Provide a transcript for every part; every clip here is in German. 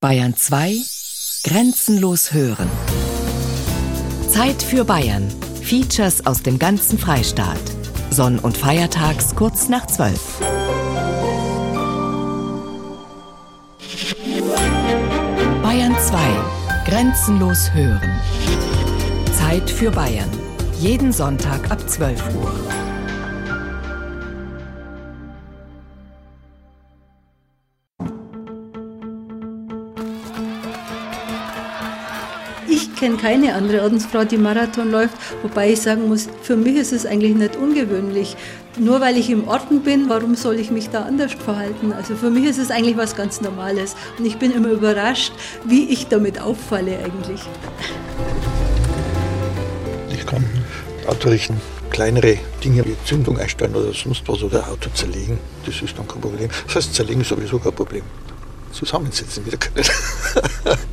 Bayern 2 Grenzenlos hören. Zeit für Bayern. Features aus dem ganzen Freistaat. Sonn- und Feiertags kurz nach 12. Bayern 2 Grenzenlos hören. Zeit für Bayern. Jeden Sonntag ab 12 Uhr. Kenne keine andere Ordensfrau, die Marathon läuft, wobei ich sagen muss, für mich ist es eigentlich nicht ungewöhnlich. Nur weil ich im Orden bin, warum soll ich mich da anders verhalten? Also für mich ist es eigentlich was ganz Normales und ich bin immer überrascht, wie ich damit auffalle eigentlich. Ich kann richten, kleinere Dinge wie Zündung einstellen oder sonst was oder Auto zerlegen, das ist dann kein Problem. Das heißt, zerlegen ist sowieso kein Problem zusammensetzen wieder können.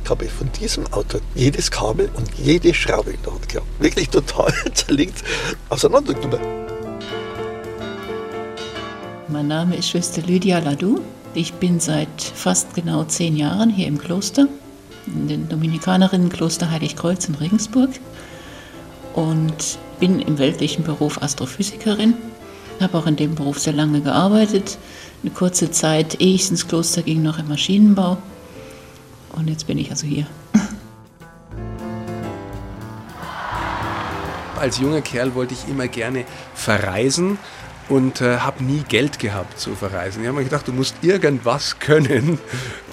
ich habe von diesem Auto jedes Kabel und jede Schraube in der Hand gehabt. Wirklich total zerlegt auseinandergenommen. Mein Name ist Schwester Lydia Ladou. Ich bin seit fast genau zehn Jahren hier im Kloster, in den Dominikanerinnenkloster Heiligkreuz in Regensburg und bin im weltlichen Beruf Astrophysikerin. Habe auch in dem Beruf sehr lange gearbeitet, eine kurze Zeit, ehe ich ins Kloster ging, noch im Maschinenbau. Und jetzt bin ich also hier. Als junger Kerl wollte ich immer gerne verreisen und äh, habe nie Geld gehabt zu verreisen. Ich habe mir gedacht, du musst irgendwas können,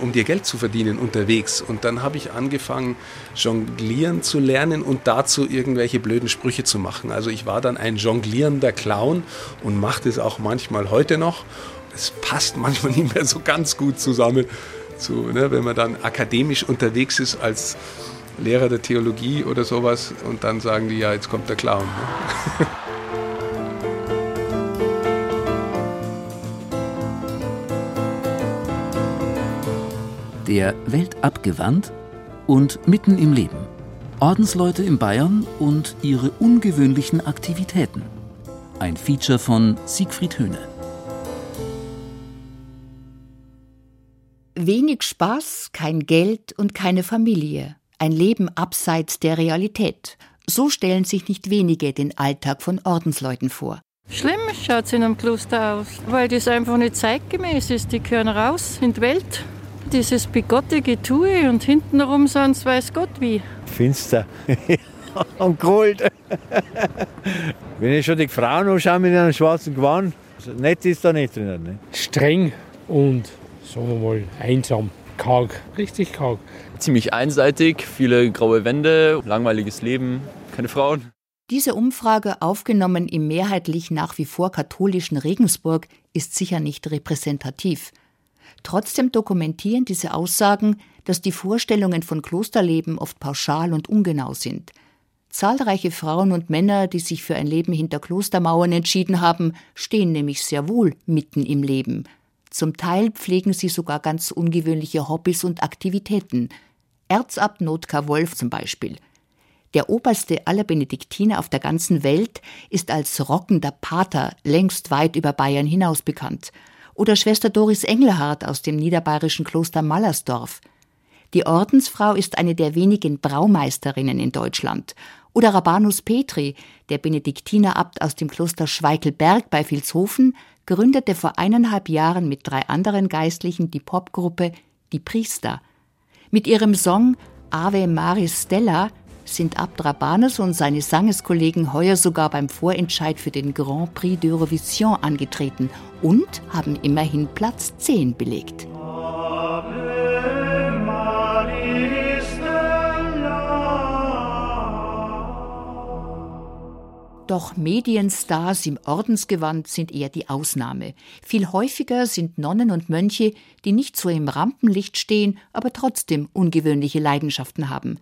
um dir Geld zu verdienen unterwegs. Und dann habe ich angefangen, jonglieren zu lernen und dazu irgendwelche blöden Sprüche zu machen. Also ich war dann ein jonglierender Clown und mache das auch manchmal heute noch es passt manchmal nicht mehr so ganz gut zusammen, so, ne, wenn man dann akademisch unterwegs ist als Lehrer der Theologie oder sowas und dann sagen die, ja, jetzt kommt der Clown. Ne? Der Welt abgewandt und mitten im Leben. Ordensleute in Bayern und ihre ungewöhnlichen Aktivitäten. Ein Feature von Siegfried Höhne. Wenig Spaß, kein Geld und keine Familie. Ein Leben abseits der Realität. So stellen sich nicht wenige den Alltag von Ordensleuten vor. Schlimm schaut es in einem Kloster aus, weil das einfach nicht zeitgemäß ist. Die gehören raus in die Welt. Dieses bigotte Getue und hintenrum sonst weiß Gott wie. Finster und kalt. Wenn ich schon die Frauen anschaue mit einem schwarzen Gewand, nett ist da nicht drin. Ne? Streng und sagen wir mal, einsam, karg, richtig karg. Ziemlich einseitig, viele graue Wände, langweiliges Leben, keine Frauen. Diese Umfrage, aufgenommen im mehrheitlich nach wie vor katholischen Regensburg, ist sicher nicht repräsentativ. Trotzdem dokumentieren diese Aussagen, dass die Vorstellungen von Klosterleben oft pauschal und ungenau sind. Zahlreiche Frauen und Männer, die sich für ein Leben hinter Klostermauern entschieden haben, stehen nämlich sehr wohl mitten im Leben – zum Teil pflegen sie sogar ganz ungewöhnliche Hobbys und Aktivitäten. Erzabt Notka Wolf zum Beispiel. Der oberste aller Benediktiner auf der ganzen Welt ist als rockender Pater längst weit über Bayern hinaus bekannt. Oder Schwester Doris Engelhardt aus dem niederbayerischen Kloster Mallersdorf. Die Ordensfrau ist eine der wenigen Braumeisterinnen in Deutschland. Oder Rabanus Petri, der Benediktinerabt aus dem Kloster Schweichelberg bei Vilshofen, gründete vor eineinhalb Jahren mit drei anderen Geistlichen die Popgruppe Die Priester. Mit ihrem Song Ave Maris Stella sind Abt Rabanus und seine Sangeskollegen heuer sogar beim Vorentscheid für den Grand Prix d'Eurovision angetreten und haben immerhin Platz 10 belegt. Doch Medienstars im Ordensgewand sind eher die Ausnahme. Viel häufiger sind Nonnen und Mönche, die nicht so im Rampenlicht stehen, aber trotzdem ungewöhnliche Leidenschaften haben.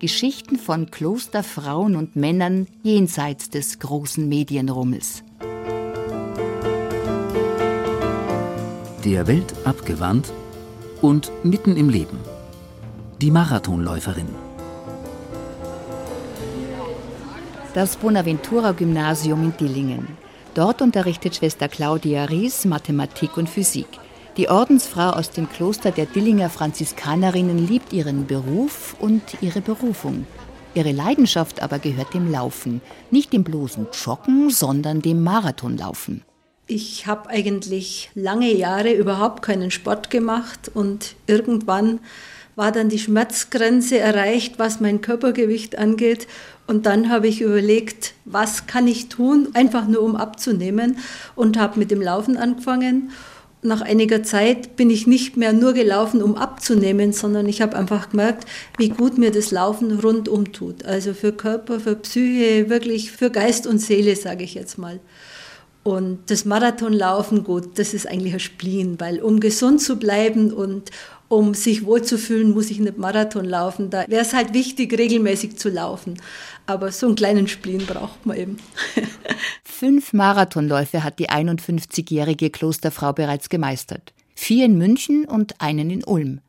Geschichten von Klosterfrauen und Männern jenseits des großen Medienrummels. Der Welt abgewandt und mitten im Leben. Die Marathonläuferin. Das Bonaventura-Gymnasium in Dillingen. Dort unterrichtet Schwester Claudia Ries Mathematik und Physik. Die Ordensfrau aus dem Kloster der Dillinger Franziskanerinnen liebt ihren Beruf und ihre Berufung. Ihre Leidenschaft aber gehört dem Laufen, nicht dem bloßen Joggen, sondern dem Marathonlaufen. Ich habe eigentlich lange Jahre überhaupt keinen Sport gemacht und irgendwann war dann die Schmerzgrenze erreicht, was mein Körpergewicht angeht. Und dann habe ich überlegt, was kann ich tun, einfach nur um abzunehmen und habe mit dem Laufen angefangen nach einiger Zeit bin ich nicht mehr nur gelaufen, um abzunehmen, sondern ich habe einfach gemerkt, wie gut mir das Laufen rundum tut. Also für Körper, für Psyche, wirklich für Geist und Seele, sage ich jetzt mal. Und das Marathonlaufen, gut, das ist eigentlich ein Spleen, weil um gesund zu bleiben und um sich wohlzufühlen, muss ich nicht Marathon laufen. Da wäre es halt wichtig, regelmäßig zu laufen. Aber so einen kleinen Spleen braucht man eben. Fünf Marathonläufe hat die 51-jährige Klosterfrau bereits gemeistert. Vier in München und einen in Ulm.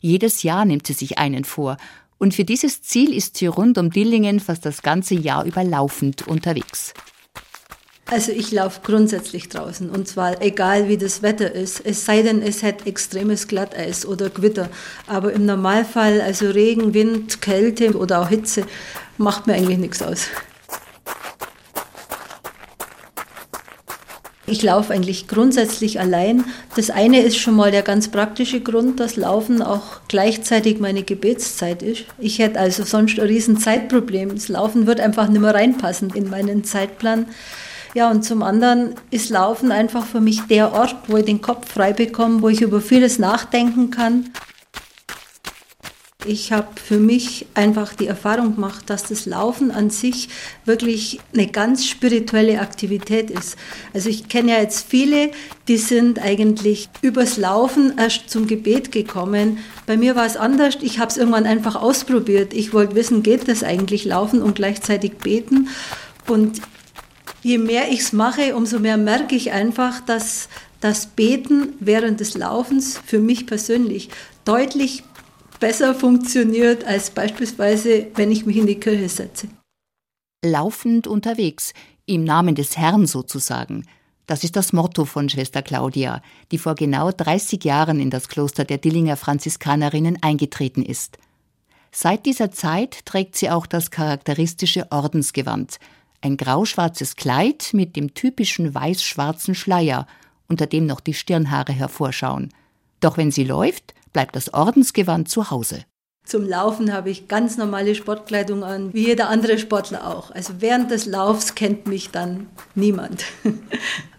Jedes Jahr nimmt sie sich einen vor. Und für dieses Ziel ist sie rund um Dillingen fast das ganze Jahr über laufend unterwegs. Also ich laufe grundsätzlich draußen und zwar egal wie das Wetter ist, es sei denn es hat extremes Glatteis oder Gewitter. Aber im Normalfall, also Regen, Wind, Kälte oder auch Hitze, macht mir eigentlich nichts aus. Ich laufe eigentlich grundsätzlich allein. Das eine ist schon mal der ganz praktische Grund, dass Laufen auch gleichzeitig meine Gebetszeit ist. Ich hätte also sonst ein riesen Zeitproblem. Das Laufen wird einfach nicht mehr reinpassen in meinen Zeitplan. Ja, und zum anderen ist Laufen einfach für mich der Ort, wo ich den Kopf frei bekomme, wo ich über vieles nachdenken kann. Ich habe für mich einfach die Erfahrung gemacht, dass das Laufen an sich wirklich eine ganz spirituelle Aktivität ist. Also ich kenne ja jetzt viele, die sind eigentlich übers Laufen erst zum Gebet gekommen. Bei mir war es anders. Ich habe es irgendwann einfach ausprobiert. Ich wollte wissen, geht das eigentlich Laufen und gleichzeitig beten? Und je mehr ich es mache, umso mehr merke ich einfach, dass das Beten während des Laufens für mich persönlich deutlich besser funktioniert als beispielsweise, wenn ich mich in die Kirche setze. Laufend unterwegs, im Namen des Herrn sozusagen. Das ist das Motto von Schwester Claudia, die vor genau 30 Jahren in das Kloster der Dillinger Franziskanerinnen eingetreten ist. Seit dieser Zeit trägt sie auch das charakteristische Ordensgewand, ein grauschwarzes Kleid mit dem typischen weiß-schwarzen Schleier, unter dem noch die Stirnhaare hervorschauen. Doch wenn sie läuft, bleibt das Ordensgewand zu Hause. Zum Laufen habe ich ganz normale Sportkleidung an, wie jeder andere Sportler auch. Also während des Laufs kennt mich dann niemand.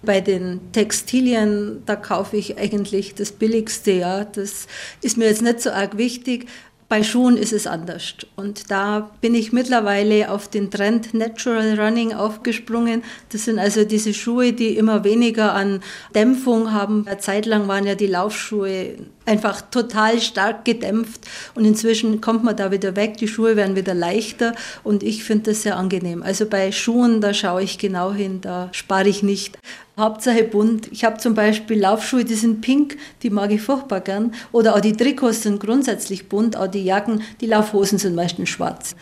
Bei den Textilien, da kaufe ich eigentlich das Billigste, ja. Das ist mir jetzt nicht so arg wichtig. Bei Schuhen ist es anders. Und da bin ich mittlerweile auf den Trend Natural Running aufgesprungen. Das sind also diese Schuhe, die immer weniger an Dämpfung haben. Eine Zeit lang waren ja die Laufschuhe einfach total stark gedämpft und inzwischen kommt man da wieder weg, die Schuhe werden wieder leichter und ich finde das sehr angenehm. Also bei Schuhen, da schaue ich genau hin, da spare ich nicht. Hauptsache bunt. Ich habe zum Beispiel Laufschuhe, die sind pink, die mag ich furchtbar gern. Oder auch die Trikots sind grundsätzlich bunt, auch die Jacken, die Laufhosen sind meistens schwarz.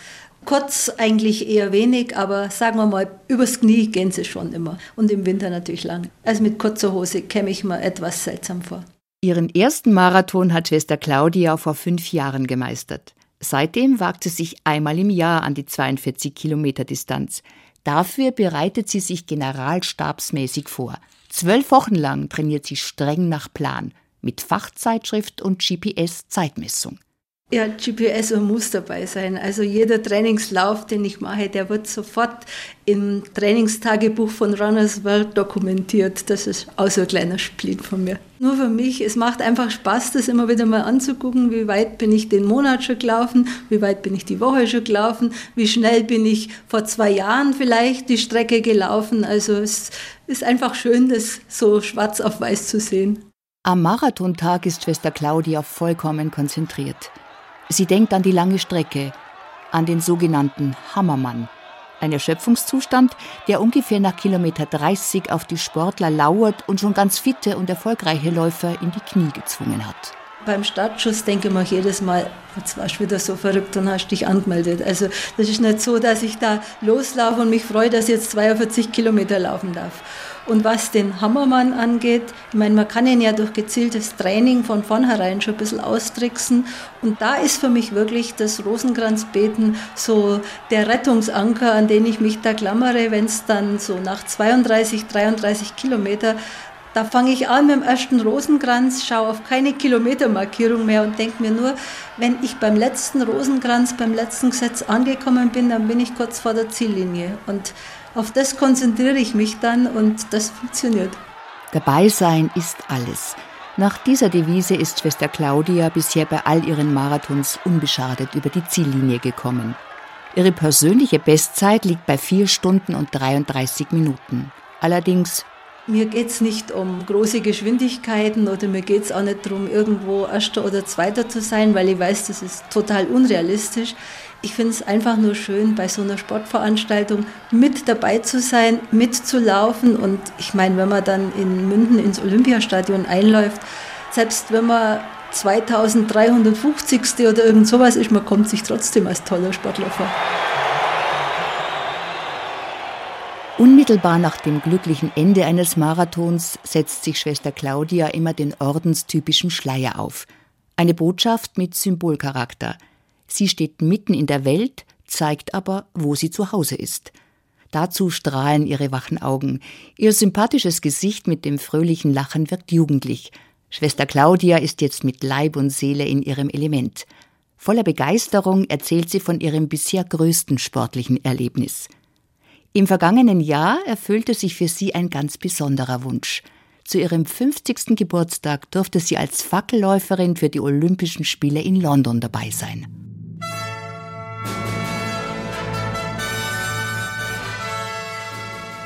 Kurz eigentlich eher wenig, aber sagen wir mal, übers Knie gehen sie schon immer. Und im Winter natürlich lang. Also mit kurzer Hose käme ich mir etwas seltsam vor. Ihren ersten Marathon hat Schwester Claudia vor fünf Jahren gemeistert. Seitdem wagt sie sich einmal im Jahr an die 42 Kilometer Distanz. Dafür bereitet sie sich generalstabsmäßig vor. Zwölf Wochen lang trainiert sie streng nach Plan, mit Fachzeitschrift und GPS-Zeitmessung. Ja, GPS muss dabei sein. Also jeder Trainingslauf, den ich mache, der wird sofort im Trainingstagebuch von Runners World dokumentiert. Das ist auch so ein kleiner Split von mir. Nur für mich, es macht einfach Spaß, das immer wieder mal anzugucken, wie weit bin ich den Monat schon gelaufen, wie weit bin ich die Woche schon gelaufen, wie schnell bin ich vor zwei Jahren vielleicht die Strecke gelaufen. Also es ist einfach schön, das so schwarz auf weiß zu sehen. Am Marathontag ist Schwester Claudia vollkommen konzentriert. Sie denkt an die lange Strecke, an den sogenannten Hammermann. Ein Erschöpfungszustand, der ungefähr nach Kilometer 30 auf die Sportler lauert und schon ganz fitte und erfolgreiche Läufer in die Knie gezwungen hat. beim Startschuss denke ich mir jedes Mal, jetzt warst du wieder so verrückt und hast dich angemeldet. Also das ist nicht so, dass ich da loslaufe und mich freue, dass ich jetzt 42 Kilometer laufen darf. Und was den Hammermann angeht, ich meine, man kann ihn ja durch gezieltes Training von vornherein schon ein bisschen austricksen. Und da ist für mich wirklich das Rosenkranzbeten so der Rettungsanker, an den ich mich da klammere, wenn es dann so nach 32, 33 Kilometer da fange ich an mit dem ersten Rosenkranz, schaue auf keine Kilometermarkierung mehr und denke mir nur, wenn ich beim letzten Rosenkranz, beim letzten Gesetz angekommen bin, dann bin ich kurz vor der Ziellinie. Und auf das konzentriere ich mich dann und das funktioniert. Dabei sein ist alles. Nach dieser Devise ist Schwester Claudia bisher bei all ihren Marathons unbeschadet über die Ziellinie gekommen. Ihre persönliche Bestzeit liegt bei 4 Stunden und 33 Minuten. Allerdings mir geht es nicht um große Geschwindigkeiten oder mir geht es auch nicht darum, irgendwo Erster oder Zweiter zu sein, weil ich weiß, das ist total unrealistisch. Ich finde es einfach nur schön, bei so einer Sportveranstaltung mit dabei zu sein, mitzulaufen. Und ich meine, wenn man dann in München ins Olympiastadion einläuft, selbst wenn man 2350. oder irgend sowas ist, man kommt sich trotzdem als toller Sportler vor. Unmittelbar nach dem glücklichen Ende eines Marathons setzt sich Schwester Claudia immer den ordenstypischen Schleier auf. Eine Botschaft mit Symbolcharakter – Sie steht mitten in der Welt, zeigt aber, wo sie zu Hause ist. Dazu strahlen ihre wachen Augen. Ihr sympathisches Gesicht mit dem fröhlichen Lachen wirkt jugendlich. Schwester Claudia ist jetzt mit Leib und Seele in ihrem Element. Voller Begeisterung erzählt sie von ihrem bisher größten sportlichen Erlebnis. Im vergangenen Jahr erfüllte sich für sie ein ganz besonderer Wunsch. Zu ihrem 50. Geburtstag durfte sie als Fackelläuferin für die Olympischen Spiele in London dabei sein.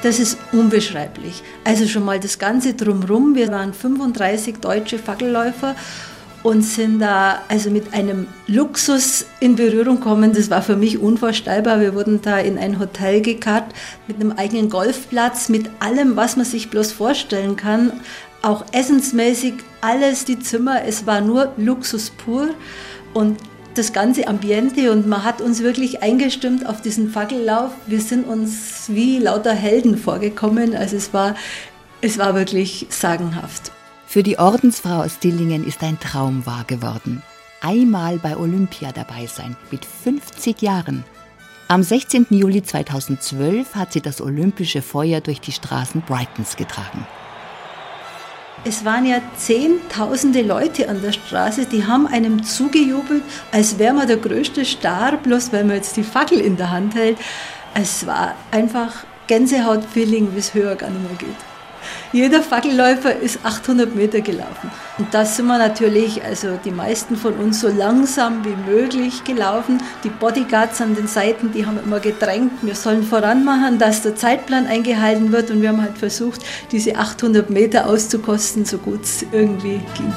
Das ist unbeschreiblich. Also schon mal das Ganze drumherum. Wir waren 35 deutsche Fackelläufer und sind da also mit einem Luxus in Berührung gekommen. Das war für mich unvorstellbar. Wir wurden da in ein Hotel gekarrt mit einem eigenen Golfplatz, mit allem, was man sich bloß vorstellen kann. Auch essensmäßig alles, die Zimmer. Es war nur Luxus pur. Und das ganze Ambiente und man hat uns wirklich eingestimmt auf diesen Fackellauf. Wir sind uns wie lauter Helden vorgekommen. Also es war, es war wirklich sagenhaft. Für die Ordensfrau aus Dillingen ist ein Traum wahr geworden. Einmal bei Olympia dabei sein, mit 50 Jahren. Am 16. Juli 2012 hat sie das olympische Feuer durch die Straßen Brightons getragen. Es waren ja zehntausende Leute an der Straße, die haben einem zugejubelt, als wäre man der größte Star, bloß weil man jetzt die Fackel in der Hand hält. Es war einfach Gänsehaut-Feeling, wie es höher gar nicht mehr geht. Jeder Fackelläufer ist 800 Meter gelaufen. Und da sind wir natürlich, also die meisten von uns, so langsam wie möglich gelaufen. Die Bodyguards an den Seiten, die haben immer gedrängt, wir sollen voranmachen, dass der Zeitplan eingehalten wird. Und wir haben halt versucht, diese 800 Meter auszukosten, so gut es irgendwie ging.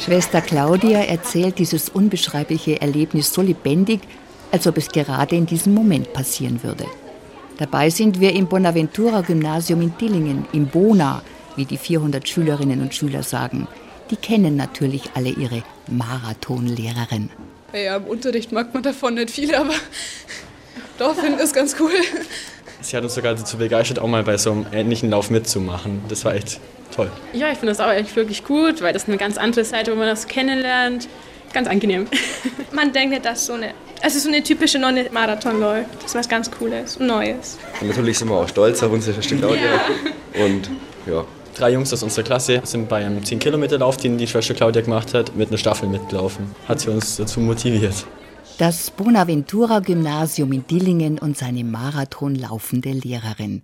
Schwester Claudia erzählt dieses unbeschreibliche Erlebnis so lebendig, als ob es gerade in diesem Moment passieren würde. Dabei sind wir im Bonaventura Gymnasium in Dillingen, im Bona, wie die 400 Schülerinnen und Schüler sagen. Die kennen natürlich alle ihre Marathonlehrerin. Ja, im Unterricht mag man davon nicht viel, aber doch finde ich es ganz cool. Sie hat uns sogar dazu begeistert, auch mal bei so einem ähnlichen Lauf mitzumachen. Das war echt toll. Ja, ich finde das auch echt wirklich gut, weil das eine ganz andere Seite, wo man das kennenlernt. Ganz angenehm. Man denkt nicht, dass so eine also so eine typische Nonne-Marathon läuft. Das ist was ganz Cooles und Neues. Und natürlich sind wir auch stolz auf unsere Stimmlaute. Ja. Und ja. Drei Jungs aus unserer Klasse sind bei einem 10-Kilometer-Lauf, den die Schwester Claudia gemacht hat, mit einer Staffel mitgelaufen. Hat sie uns dazu motiviert. Das Bonaventura-Gymnasium in Dillingen und seine marathonlaufende Lehrerin.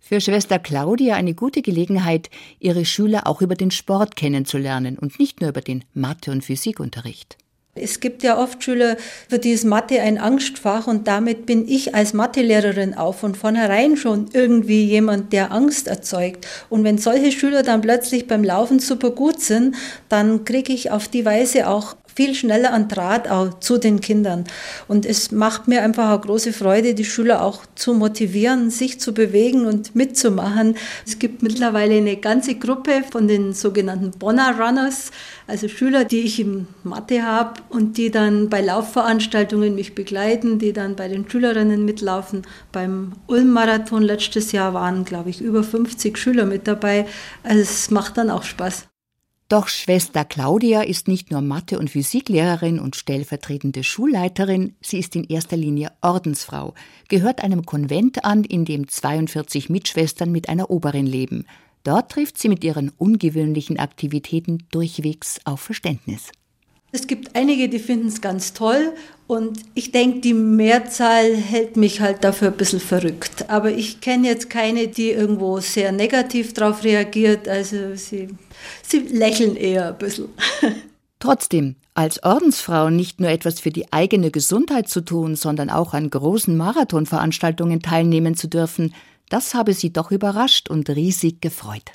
Für Schwester Claudia eine gute Gelegenheit, ihre Schüler auch über den Sport kennenzulernen und nicht nur über den Mathe- und Physikunterricht. Es gibt ja oft Schüler, für die ist Mathe ein Angstfach und damit bin ich als Mathelehrerin auch von vornherein schon irgendwie jemand, der Angst erzeugt. Und wenn solche Schüler dann plötzlich beim Laufen super gut sind, dann kriege ich auf die Weise auch viel schneller an Draht auch zu den Kindern. Und es macht mir einfach eine große Freude, die Schüler auch zu motivieren, sich zu bewegen und mitzumachen. Es gibt mittlerweile eine ganze Gruppe von den sogenannten Bonner Runners, also Schüler, die ich im Mathe habe und die dann bei Laufveranstaltungen mich begleiten, die dann bei den Schülerinnen mitlaufen. Beim Ulm-Marathon letztes Jahr waren, glaube ich, über 50 Schüler mit dabei. Also es macht dann auch Spaß. Doch Schwester Claudia ist nicht nur Mathe- und Physiklehrerin und stellvertretende Schulleiterin, sie ist in erster Linie Ordensfrau, gehört einem Konvent an, in dem 42 Mitschwestern mit einer Oberin leben. Dort trifft sie mit ihren ungewöhnlichen Aktivitäten durchwegs auf Verständnis. Es gibt einige, die finden es ganz toll und ich denke, die Mehrzahl hält mich halt dafür ein bisschen verrückt. Aber ich kenne jetzt keine, die irgendwo sehr negativ darauf reagiert. Also sie, sie lächeln eher ein bisschen. Trotzdem, als Ordensfrau nicht nur etwas für die eigene Gesundheit zu tun, sondern auch an großen Marathonveranstaltungen teilnehmen zu dürfen, das habe sie doch überrascht und riesig gefreut.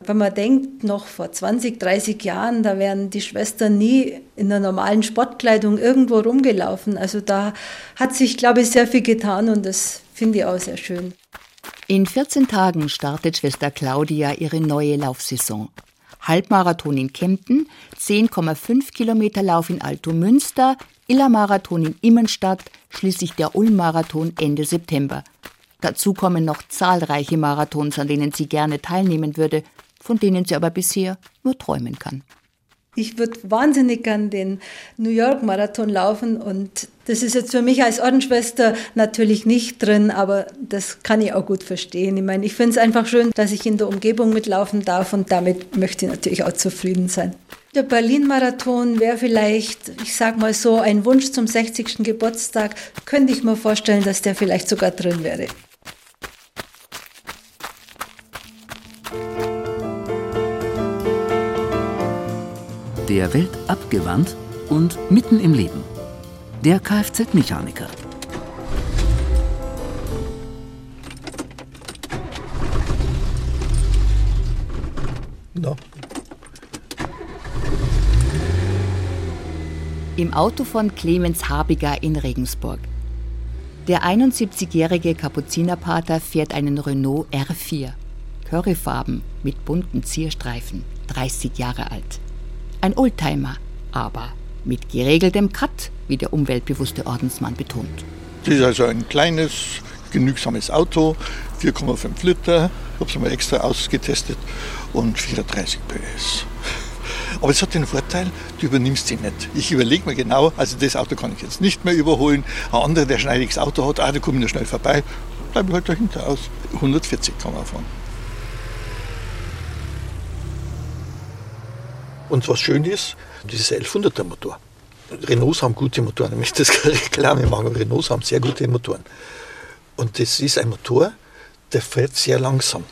Wenn man denkt, noch vor 20, 30 Jahren, da wären die Schwestern nie in der normalen Sportkleidung irgendwo rumgelaufen. Also da hat sich, glaube ich, sehr viel getan und das finde ich auch sehr schön. In 14 Tagen startet Schwester Claudia ihre neue Laufsaison. Halbmarathon in Kempten, 10,5 Kilometer Lauf in Alto Münster, Illermarathon in Immenstadt, schließlich der Ulm-Marathon Ende September. Dazu kommen noch zahlreiche Marathons, an denen sie gerne teilnehmen würde, von denen sie aber bisher nur träumen kann. Ich würde wahnsinnig gern den New York Marathon laufen und das ist jetzt für mich als Ordensschwester natürlich nicht drin, aber das kann ich auch gut verstehen. Ich meine, ich finde es einfach schön, dass ich in der Umgebung mitlaufen darf und damit möchte ich natürlich auch zufrieden sein. Der Berlin-Marathon wäre vielleicht, ich sag mal so, ein Wunsch zum 60. Geburtstag. Könnte ich mir vorstellen, dass der vielleicht sogar drin wäre. Der Welt abgewandt und mitten im Leben. Der Kfz-Mechaniker. No. Im Auto von Clemens Habiger in Regensburg. Der 71-jährige Kapuzinerpater fährt einen Renault R4. Curryfarben mit bunten Zierstreifen, 30 Jahre alt. Ein Oldtimer, aber mit geregeltem Cut, wie der umweltbewusste Ordensmann betont. Das ist also ein kleines, genügsames Auto, 4,5 Liter, ich habe es mal extra ausgetestet und 34 PS. Aber es hat den Vorteil, du übernimmst sie nicht. Ich überlege mir genau, also das Auto kann ich jetzt nicht mehr überholen. Ein anderer, der schneidiges Auto hat, ah, da komme ich schnell vorbei, bleibe ich halt dahinter aus. 140 kann man fahren. Und was schön ist, dieses 1100er Motor. Renaults haben gute Motoren, ich möchte das Reklame machen, Renaults haben sehr gute Motoren. Und das ist ein Motor, der fährt sehr langsam.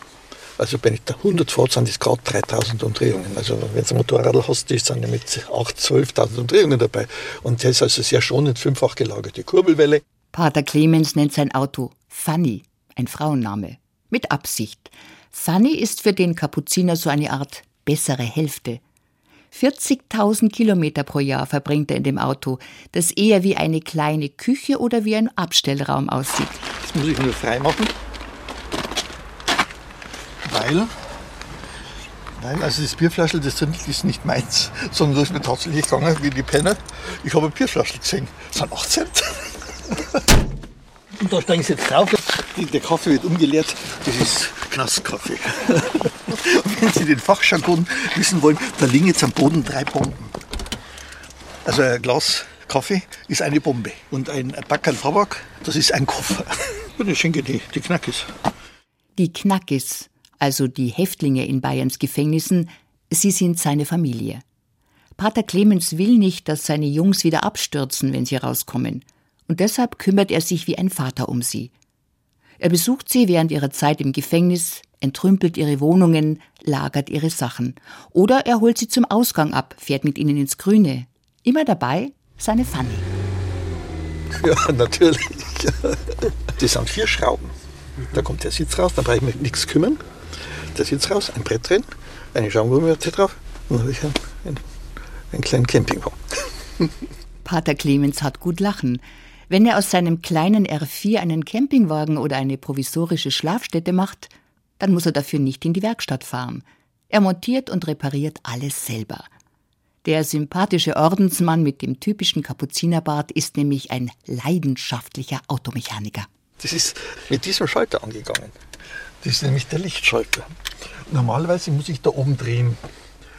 Also wenn ich da 100 fahrt, sind das gerade 3000 Umdrehungen. Also wenn du ein Motorrad hast, die sind ja mit 8.000, 12.000 Umdrehungen dabei. Und der ist also sehr schonend, fünffach gelagerte Kurbelwelle. Pater Clemens nennt sein Auto Fanny, ein Frauenname, mit Absicht. Fanny ist für den Kapuziner so eine Art bessere Hälfte. 40.000 Kilometer pro Jahr verbringt er in dem Auto, das eher wie eine kleine Küche oder wie ein Abstellraum aussieht. Das muss ich nur frei machen. Weil, weil also das Bierflaschel, das ist nicht meins, sondern das ist mir tatsächlich gegangen wie die Penner. Ich habe ein Bierflaschel gesehen. Das sind 8 Cent. Und da steigen sie jetzt drauf. Der Kaffee wird umgeleert. Das ist Knastkaffee. Wenn Sie den Fachjargon wissen wollen, da liegen jetzt am Boden drei Bomben. Also ein Glas Kaffee ist eine Bombe und ein Backerl Tabak, das ist ein Koffer. Ich schenke die, die Knackis. Die Knackis, also die Häftlinge in Bayerns Gefängnissen, sie sind seine Familie. Pater Clemens will nicht, dass seine Jungs wieder abstürzen, wenn sie rauskommen. Und deshalb kümmert er sich wie ein Vater um sie. Er besucht sie während ihrer Zeit im Gefängnis, entrümpelt ihre Wohnungen, lagert ihre Sachen. Oder er holt sie zum Ausgang ab, fährt mit ihnen ins Grüne. Immer dabei seine Fanny. Ja, natürlich. Das sind vier Schrauben. Da kommt der Sitz raus, da brauche ich mich nichts kümmern. Der Sitz raus, ein Brett drin, eine Schaumgummimatte drauf und dann habe ich einen, einen, einen kleinen Campingwagen. Pater Clemens hat gut lachen. Wenn er aus seinem kleinen R4 einen Campingwagen oder eine provisorische Schlafstätte macht, dann muss er dafür nicht in die Werkstatt fahren. Er montiert und repariert alles selber. Der sympathische Ordensmann mit dem typischen Kapuzinerbart ist nämlich ein leidenschaftlicher Automechaniker. Das ist mit diesem Schalter angegangen. Das ist nämlich der Lichtschalter. Normalerweise muss ich da oben drehen.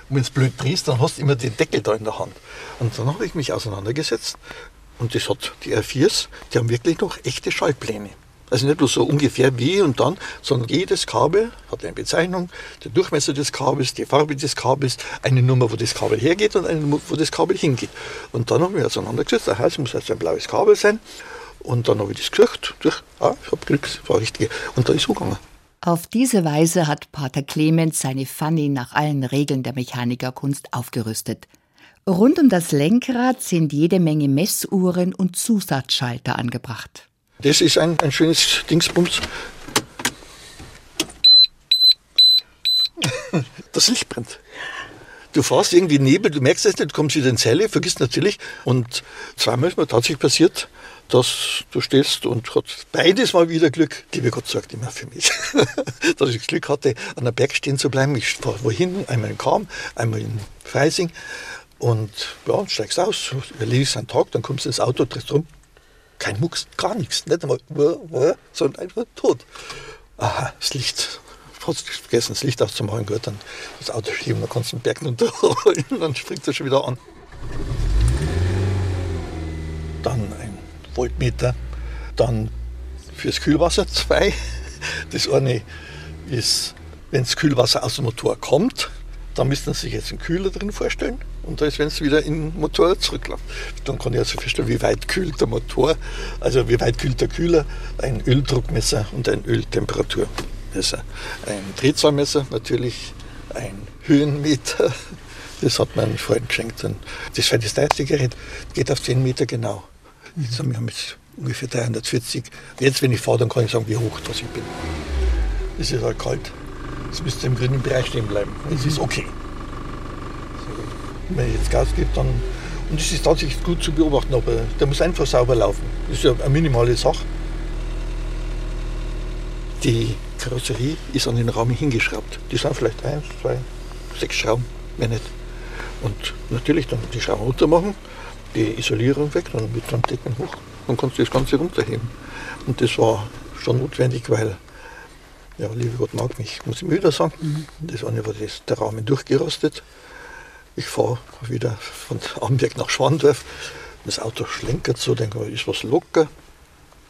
Und wenn du blöd drehst, dann hast du immer den Deckel da in der Hand. Und dann habe ich mich auseinandergesetzt und das hat die R4s, die haben wirklich noch echte Schaltpläne. Also nicht bloß so ungefähr wie und dann, sondern jedes Kabel hat eine Bezeichnung, der Durchmesser des Kabels, die Farbe des Kabels, eine Nummer, wo das Kabel hergeht und eine Nummer, wo das Kabel hingeht. Und dann haben wir auseinandergesetzt, das heißt, es muss jetzt ein blaues Kabel sein. Und dann habe ich das gesucht, durch, ah, ich habe Glück, das war richtig. Und da ist so gegangen. Auf diese Weise hat Pater Clemens seine Fanny nach allen Regeln der Mechanikerkunst aufgerüstet. Rund um das Lenkrad sind jede Menge Messuhren und Zusatzschalter angebracht. Das ist ein, ein schönes Dingsbums. Das Licht brennt. Du fährst irgendwie Nebel, du merkst es nicht, du kommst wieder in Zelle, vergisst natürlich. Und zweimal ist mir tatsächlich passiert, dass du stehst und hat beides mal wieder Glück. Liebe Gott sorgt immer für mich. dass ich das Glück hatte, an der Berg stehen zu bleiben. Ich fahre wohin, einmal in Kam, einmal in Freising. Und ja, steigst aus, erledigst einen Tag, dann kommst du ins Auto, drehst rum. Kein Mucks, gar nichts. Nicht einmal, sondern einfach tot. Aha, das Licht. Du vergessen, das Licht auszumachen, gut, dann das Auto schieben, dann kannst du den Berg runterrollen, dann springt er schon wieder an. Dann ein Voltmeter. Dann fürs Kühlwasser zwei. Das eine ist, wenn das Kühlwasser aus dem Motor kommt, dann müssten Sie sich jetzt einen Kühler drin vorstellen. Und da ist, wenn es wieder in den Motor zurückläuft. Dann kann ich also feststellen, wie weit kühlt der Motor, also wie weit kühlt der Kühler, ein Öldruckmesser und ein Öltemperaturmesser. Ein Drehzahlmesser natürlich, ein Höhenmeter, das hat mein Freund geschenkt. Und das war das teuerste Gerät, geht auf 10 Meter genau. Jetzt haben wir ungefähr 340. Jetzt, wenn ich fahre, dann kann ich sagen, wie hoch das ich bin. Es ist halt kalt. Es müsste im grünen Bereich stehen bleiben. Es ist okay. Wenn ich jetzt Gas gebe, dann. Und es ist tatsächlich gut zu beobachten, aber der muss einfach sauber laufen. Das ist ja eine minimale Sache. Die Karosserie ist an den Rahmen hingeschraubt. Die sind vielleicht eins, zwei, sechs Schrauben, mehr nicht. Und natürlich dann die Schrauben runter machen, die Isolierung weg, dann mit dann Decken hoch, dann kannst du das Ganze runterheben. Und das war schon notwendig, weil, ja, liebe Gott mag mich, muss ich mir wieder sagen, mhm. das eine war das, der Rahmen durchgerostet. Ich fahre wieder von Amberg nach Schwandorf. Das Auto schlenkert so, denke ich, ist was locker.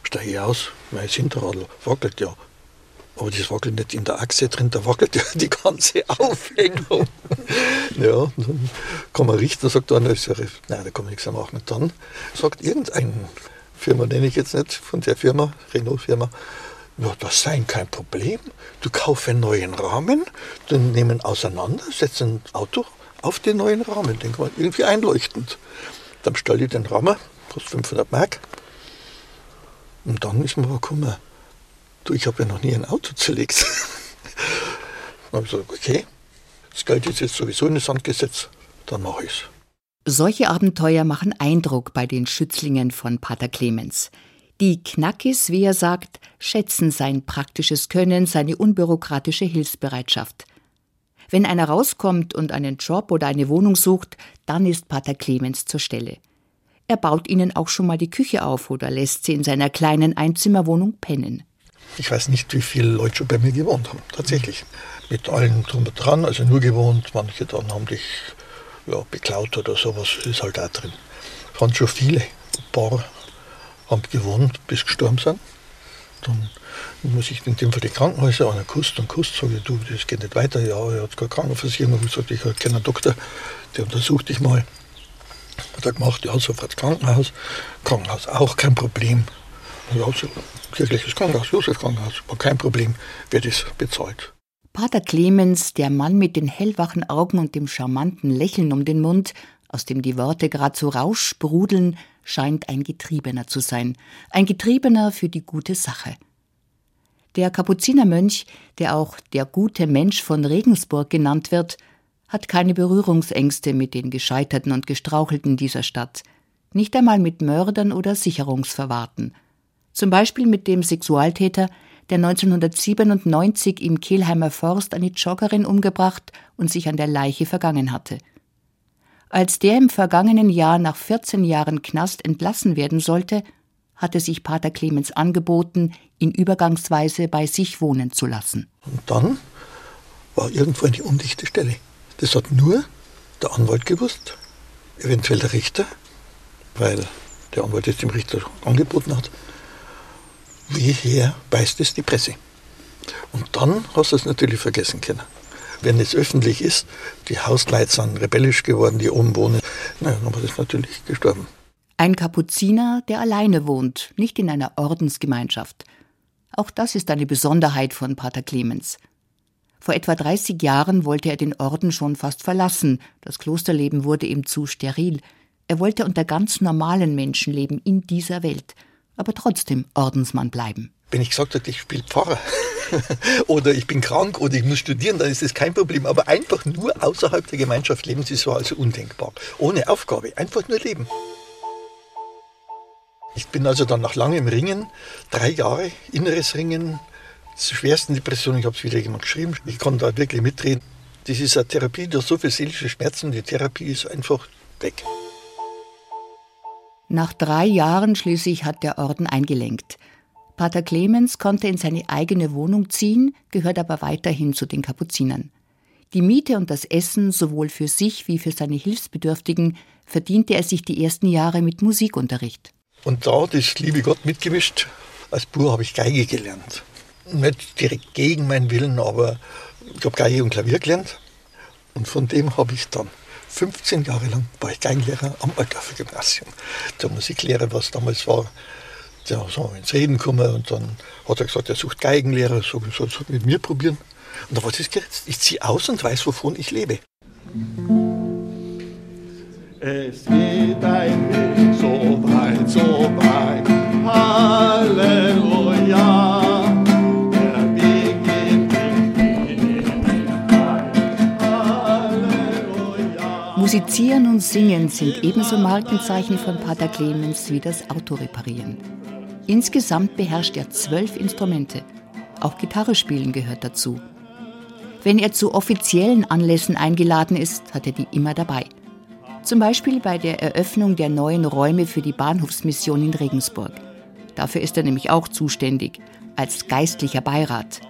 Steige ich aus, mein Hinterrad wackelt ja. Aber das wackelt nicht in der Achse drin, da wackelt ja die ganze Aufhängung. ja, dann kann man richten, sagt einer, ist ja, nein, da kann man nichts mehr machen. Und dann sagt irgendeine Firma, nenne ich jetzt nicht, von der Firma, Renault-Firma, ja, das sei kein Problem. Du kaufst einen neuen Rahmen, dann nehmen auseinander, setzen ein Auto auf den neuen Rahmen. Den kann man irgendwie einleuchtend. Dann stelle ich den Rahmen, kostet 500 Mark. Und dann ist mir gekommen, du, ich habe ja noch nie ein Auto zerlegt. dann habe ich gesagt, okay, das Geld ist jetzt sowieso in den Sand gesetzt, dann mache ich es. Solche Abenteuer machen Eindruck bei den Schützlingen von Pater Clemens. Die Knackis, wie er sagt, schätzen sein praktisches Können, seine unbürokratische Hilfsbereitschaft. Wenn einer rauskommt und einen Job oder eine Wohnung sucht, dann ist Pater Clemens zur Stelle. Er baut ihnen auch schon mal die Küche auf oder lässt sie in seiner kleinen Einzimmerwohnung pennen. Ich weiß nicht, wie viele Leute schon bei mir gewohnt haben, tatsächlich. Mit allen drum und dran, also nur gewohnt, manche dann haben dich ja, beklaut oder sowas, ist halt auch drin. Es waren schon viele, ein paar haben gewohnt, bis gestorben sind. Dann muss ich in dem Fall die Krankenhäuser an Kust und Kust sage, du, das geht nicht weiter. Ja, er hat keine Krankenversicherung. Ich gesagt, ich kenne einen Doktor, der untersucht dich mal. Hat er gemacht, ja, sofort Krankenhaus. Krankenhaus auch kein Problem. Ja, so, kirchliches Krankenhaus, Josef Krankenhaus, war kein Problem, wird es bezahlt. Pater Clemens, der Mann mit den hellwachen Augen und dem charmanten Lächeln um den Mund, aus dem die Worte grad so raussprudeln, scheint ein Getriebener zu sein. Ein Getriebener für die gute Sache. Der Kapuzinermönch, der auch der gute Mensch von Regensburg genannt wird, hat keine Berührungsängste mit den Gescheiterten und Gestrauchelten dieser Stadt. Nicht einmal mit Mördern oder Sicherungsverwahrten. Zum Beispiel mit dem Sexualtäter, der 1997 im Kehlheimer Forst eine Joggerin umgebracht und sich an der Leiche vergangen hatte. Als der im vergangenen Jahr nach 14 Jahren Knast entlassen werden sollte, hatte sich Pater Clemens angeboten, ihn übergangsweise bei sich wohnen zu lassen. Und dann war irgendwo eine undichte Stelle. Das hat nur der Anwalt gewusst, eventuell der Richter, weil der Anwalt es dem Richter angeboten hat. Wieher weiß das die Presse? Und dann hast du es natürlich vergessen können. Wenn es öffentlich ist, die Hausleute sind rebellisch geworden, die oben wohnen, na, dann war das natürlich gestorben. Ein Kapuziner, der alleine wohnt, nicht in einer Ordensgemeinschaft. Auch das ist eine Besonderheit von Pater Clemens. Vor etwa 30 Jahren wollte er den Orden schon fast verlassen. Das Klosterleben wurde ihm zu steril. Er wollte unter ganz normalen Menschen leben in dieser Welt, aber trotzdem Ordensmann bleiben. Wenn ich gesagt habe, ich spiele Pfarrer oder ich bin krank oder ich muss studieren, dann ist das kein Problem. Aber einfach nur außerhalb der Gemeinschaft leben, das war also undenkbar. Ohne Aufgabe, einfach nur leben. Ich bin also dann nach langem Ringen, drei Jahre inneres Ringen, schwersten Depression, ich habe es wieder jemand geschrieben, ich kann da wirklich mitreden. Das ist eine Therapie, da so viele seelische Schmerzen, die Therapie ist einfach weg. Nach drei Jahren schließlich hat der Orden eingelenkt. Pater Clemens konnte in seine eigene Wohnung ziehen, gehört aber weiterhin zu den Kapuzinern. Die Miete und das Essen sowohl für sich wie für seine Hilfsbedürftigen verdiente er sich die ersten Jahre mit Musikunterricht. Und da das liebe Gott mitgemischt. Als Bub habe ich Geige gelernt. Nicht direkt gegen meinen Willen, aber ich habe Geige und Klavier gelernt. Und von dem habe ich dann 15 Jahre lang war ich Geigenlehrer am Altdorfer Gymnasium. Der Musiklehrer, was damals war, der ist ins Reden gekommen und dann hat er gesagt, er sucht Geigenlehrer, so soll es mit mir probieren. Und da war das geritzt. Ich ziehe aus und weiß, wovon ich lebe. Es geht ein Weg so weit, so weit. Halleluja. Musizieren und Singen sind ebenso Markenzeichen von Pater Clemens wie das Autoreparieren. Insgesamt beherrscht er zwölf Instrumente. Auch Gitarre spielen gehört dazu. Wenn er zu offiziellen Anlässen eingeladen ist, hat er die immer dabei. Zum Beispiel bei der Eröffnung der neuen Räume für die Bahnhofsmission in Regensburg. Dafür ist er nämlich auch zuständig, als geistlicher Beirat.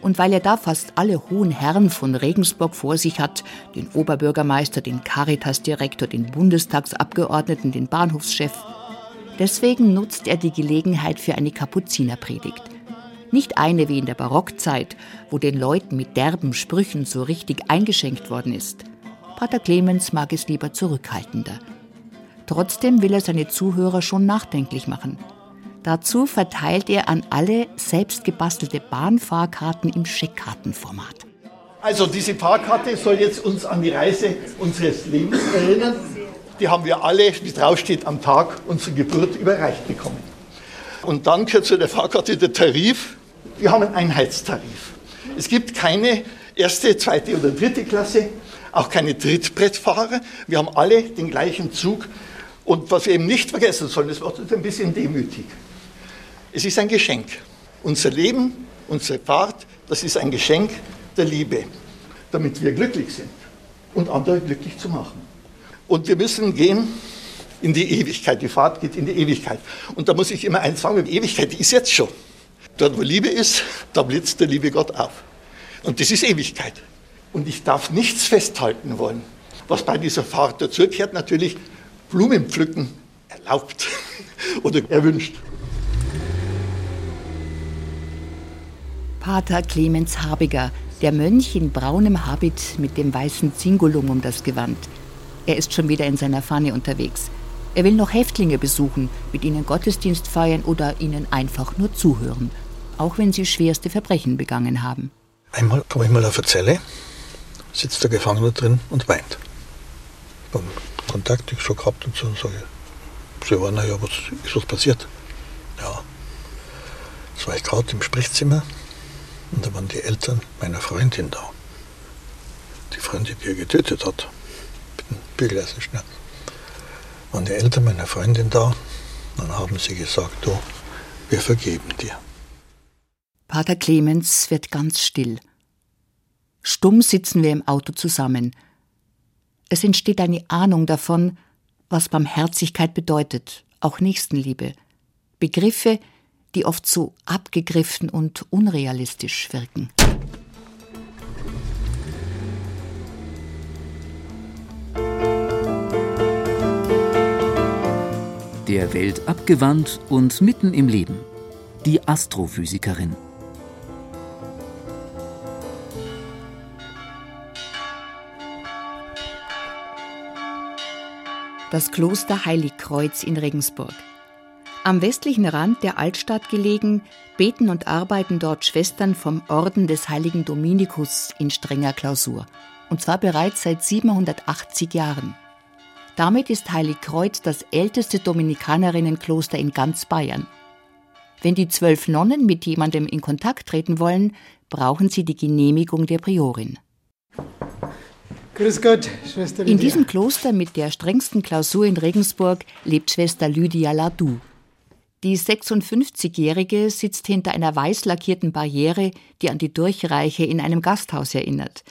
Und weil er da fast alle hohen Herren von Regensburg vor sich hat, den Oberbürgermeister, den Caritas-Direktor, den Bundestagsabgeordneten, den Bahnhofschef, deswegen nutzt er die Gelegenheit für eine Kapuzinerpredigt. Nicht eine wie in der Barockzeit, wo den Leuten mit derben Sprüchen so richtig eingeschenkt worden ist. Pater Clemens mag es lieber zurückhaltender. Trotzdem will er seine Zuhörer schon nachdenklich machen. Dazu verteilt er an alle selbst gebastelte Bahnfahrkarten im Scheckkartenformat. Also diese Fahrkarte soll jetzt uns an die Reise unseres Lebens erinnern. Die haben wir alle, wie draufsteht, am Tag unserer Geburt überreicht bekommen. Und dann gehört zu der Fahrkarte der Tarif. Wir haben einen Einheitstarif. Es gibt keine erste, zweite oder dritte Klasse, auch keine Trittbrettfahrer. Wir haben alle den gleichen Zug. Und was wir eben nicht vergessen sollen, das macht uns ein bisschen demütig. Es ist ein Geschenk. Unser Leben, unsere Fahrt, das ist ein Geschenk der Liebe, damit wir glücklich sind und andere glücklich zu machen. Und wir müssen gehen in die Ewigkeit. Die Fahrt geht in die Ewigkeit. Und da muss ich immer eins sagen, die Ewigkeit, ist jetzt schon. Dort, wo Liebe ist, da blitzt der liebe Gott auf. Und das ist Ewigkeit. Und ich darf nichts festhalten wollen. Was bei dieser Fahrt dazugehört, natürlich Blumenpflücken erlaubt oder erwünscht. Pater Clemens Habiger, der Mönch in braunem Habit mit dem weißen Zingulum um das Gewand. Er ist schon wieder in seiner Fahne unterwegs. Er will noch Häftlinge besuchen, mit ihnen Gottesdienst feiern oder ihnen einfach nur zuhören, auch wenn sie schwerste Verbrechen begangen haben. Einmal komme ich mal auf eine Zelle, sitzt der Gefangene drin und weint. Beim Kontakt ich schon gehabt und so, und sage ich, Sie waren ja, was ist was passiert? Ja. Das war ich gerade im Sprechzimmer und da waren die Eltern meiner Freundin da. die Freundin, die er getötet hat, mit dem Bügeleisenschnell, waren die Eltern meiner Freundin da. Dann haben sie gesagt, du, wir vergeben dir. Pater Clemens wird ganz still. Stumm sitzen wir im Auto zusammen. Es entsteht eine Ahnung davon, was Barmherzigkeit bedeutet, auch Nächstenliebe. Begriffe, die oft so abgegriffen und unrealistisch wirken. Der Welt abgewandt und mitten im Leben. Die Astrophysikerin. Das Kloster Heiligkreuz in Regensburg. Am westlichen Rand der Altstadt gelegen, beten und arbeiten dort Schwestern vom Orden des heiligen Dominikus in strenger Klausur. Und zwar bereits seit 780 Jahren. Damit ist Heiligkreuz das älteste Dominikanerinnenkloster in ganz Bayern. Wenn die zwölf Nonnen mit jemandem in Kontakt treten wollen, brauchen sie die Genehmigung der Priorin. Grüß Gott, Schwester Lydia. In diesem Kloster mit der strengsten Klausur in Regensburg lebt Schwester Lydia Ladou. Die 56-Jährige sitzt hinter einer weiß lackierten Barriere, die an die Durchreiche in einem Gasthaus erinnert.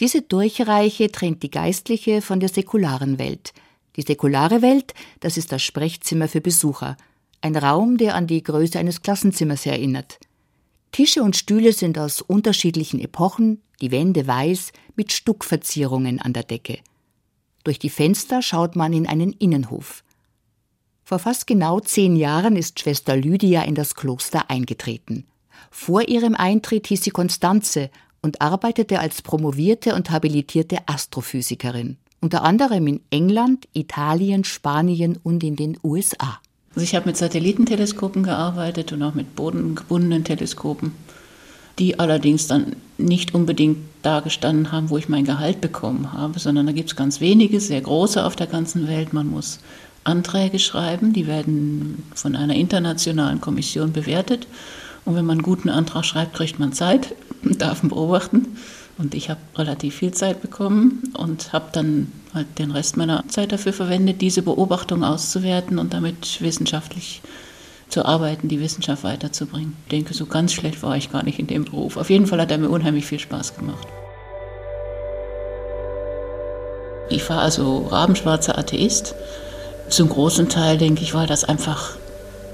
Diese Durchreiche trennt die geistliche von der säkularen Welt. Die säkulare Welt, das ist das Sprechzimmer für Besucher. Ein Raum, der an die Größe eines Klassenzimmers erinnert. Tische und Stühle sind aus unterschiedlichen Epochen, die Wände weiß, mit Stuckverzierungen an der Decke. Durch die Fenster schaut man in einen Innenhof. Vor fast genau zehn Jahren ist Schwester Lydia in das Kloster eingetreten. Vor ihrem Eintritt hieß sie Konstanze und arbeitete als promovierte und habilitierte Astrophysikerin, unter anderem in England, Italien, Spanien und in den USA. Also ich habe mit Satellitenteleskopen gearbeitet und auch mit bodengebundenen Teleskopen, die allerdings dann nicht unbedingt da gestanden haben, wo ich mein Gehalt bekommen habe, sondern da gibt es ganz wenige, sehr große auf der ganzen Welt. Man muss Anträge schreiben, die werden von einer internationalen Kommission bewertet. Und wenn man einen guten Antrag schreibt, kriegt man Zeit, darf ihn beobachten. Und ich habe relativ viel Zeit bekommen und habe dann halt den Rest meiner Zeit dafür verwendet, diese Beobachtung auszuwerten und damit wissenschaftlich zu arbeiten, die Wissenschaft weiterzubringen. Ich denke, so ganz schlecht war ich gar nicht in dem Beruf. Auf jeden Fall hat er mir unheimlich viel Spaß gemacht. Ich war also rabenschwarzer Atheist. Zum großen Teil, denke ich, weil das einfach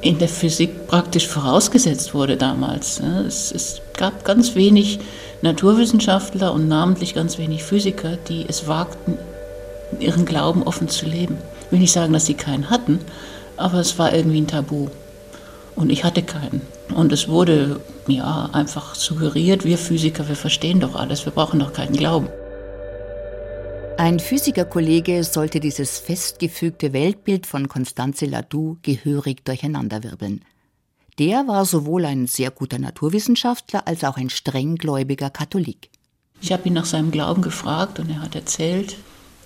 in der Physik praktisch vorausgesetzt wurde damals. Es, es gab ganz wenig Naturwissenschaftler und namentlich ganz wenig Physiker, die es wagten, ihren Glauben offen zu leben. Ich will nicht sagen, dass sie keinen hatten, aber es war irgendwie ein Tabu. Und ich hatte keinen. Und es wurde ja einfach suggeriert, wir Physiker, wir verstehen doch alles, wir brauchen doch keinen Glauben. Ein Physikerkollege sollte dieses festgefügte Weltbild von Constanze Ladou gehörig durcheinanderwirbeln. Der war sowohl ein sehr guter Naturwissenschaftler als auch ein strenggläubiger Katholik. Ich habe ihn nach seinem Glauben gefragt und er hat erzählt.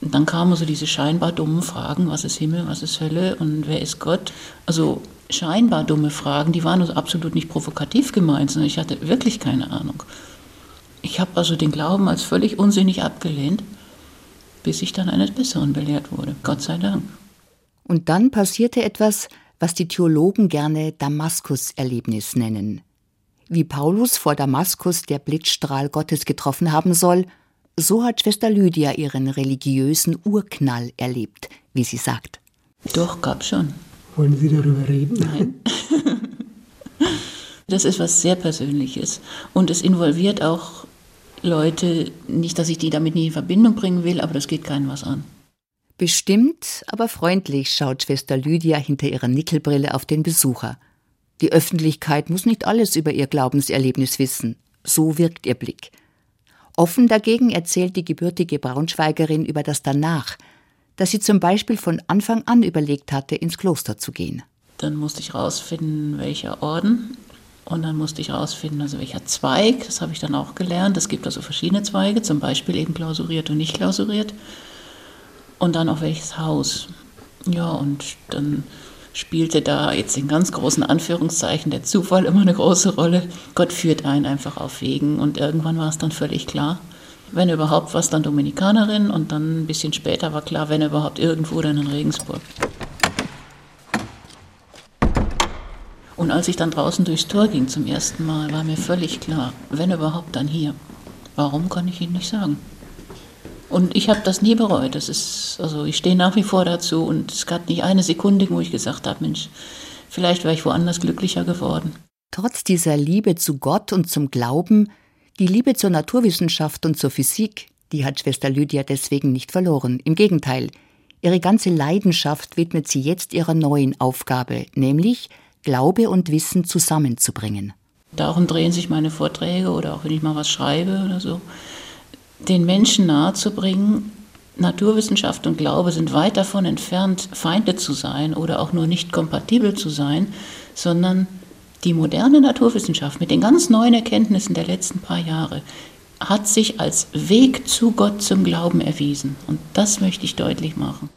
Und dann kamen so diese scheinbar dummen Fragen, was ist Himmel, was ist Hölle und wer ist Gott? Also scheinbar dumme Fragen, die waren also absolut nicht provokativ gemeint, sondern ich hatte wirklich keine Ahnung. Ich habe also den Glauben als völlig unsinnig abgelehnt bis ich dann eines Besseren belehrt wurde. Gott sei Dank. Und dann passierte etwas, was die Theologen gerne Damaskus-Erlebnis nennen. Wie Paulus vor Damaskus der Blitzstrahl Gottes getroffen haben soll, so hat Schwester Lydia ihren religiösen Urknall erlebt, wie sie sagt. Doch, gab schon. Wollen Sie darüber reden? Nein. Das ist was sehr Persönliches und es involviert auch Leute, nicht, dass ich die damit nie in Verbindung bringen will, aber das geht keinem was an. Bestimmt, aber freundlich schaut Schwester Lydia hinter ihrer Nickelbrille auf den Besucher. Die Öffentlichkeit muss nicht alles über ihr Glaubenserlebnis wissen. So wirkt ihr Blick. Offen dagegen erzählt die gebürtige Braunschweigerin über das Danach, dass sie zum Beispiel von Anfang an überlegt hatte, ins Kloster zu gehen. Dann musste ich rausfinden, welcher Orden und dann musste ich herausfinden, also welcher Zweig, das habe ich dann auch gelernt. Es gibt also verschiedene Zweige, zum Beispiel eben klausuriert und nicht klausuriert. Und dann auch welches Haus. Ja, und dann spielte da jetzt in ganz großen Anführungszeichen der Zufall immer eine große Rolle. Gott führt einen einfach auf Wegen und irgendwann war es dann völlig klar. Wenn überhaupt, was dann Dominikanerin und dann ein bisschen später war klar, wenn überhaupt irgendwo, dann in Regensburg. Und als ich dann draußen durchs Tor ging zum ersten Mal, war mir völlig klar, wenn überhaupt, dann hier. Warum kann ich Ihnen nicht sagen? Und ich habe das nie bereut. Das ist, also ich stehe nach wie vor dazu und es gab nicht eine Sekunde, wo ich gesagt habe, Mensch, vielleicht wäre ich woanders glücklicher geworden. Trotz dieser Liebe zu Gott und zum Glauben, die Liebe zur Naturwissenschaft und zur Physik, die hat Schwester Lydia deswegen nicht verloren. Im Gegenteil, ihre ganze Leidenschaft widmet sie jetzt ihrer neuen Aufgabe, nämlich Glaube und Wissen zusammenzubringen. Darum drehen sich meine Vorträge oder auch wenn ich mal was schreibe oder so, den Menschen nahezubringen, Naturwissenschaft und Glaube sind weit davon entfernt, Feinde zu sein oder auch nur nicht kompatibel zu sein, sondern die moderne Naturwissenschaft mit den ganz neuen Erkenntnissen der letzten paar Jahre hat sich als Weg zu Gott zum Glauben erwiesen. Und das möchte ich deutlich machen.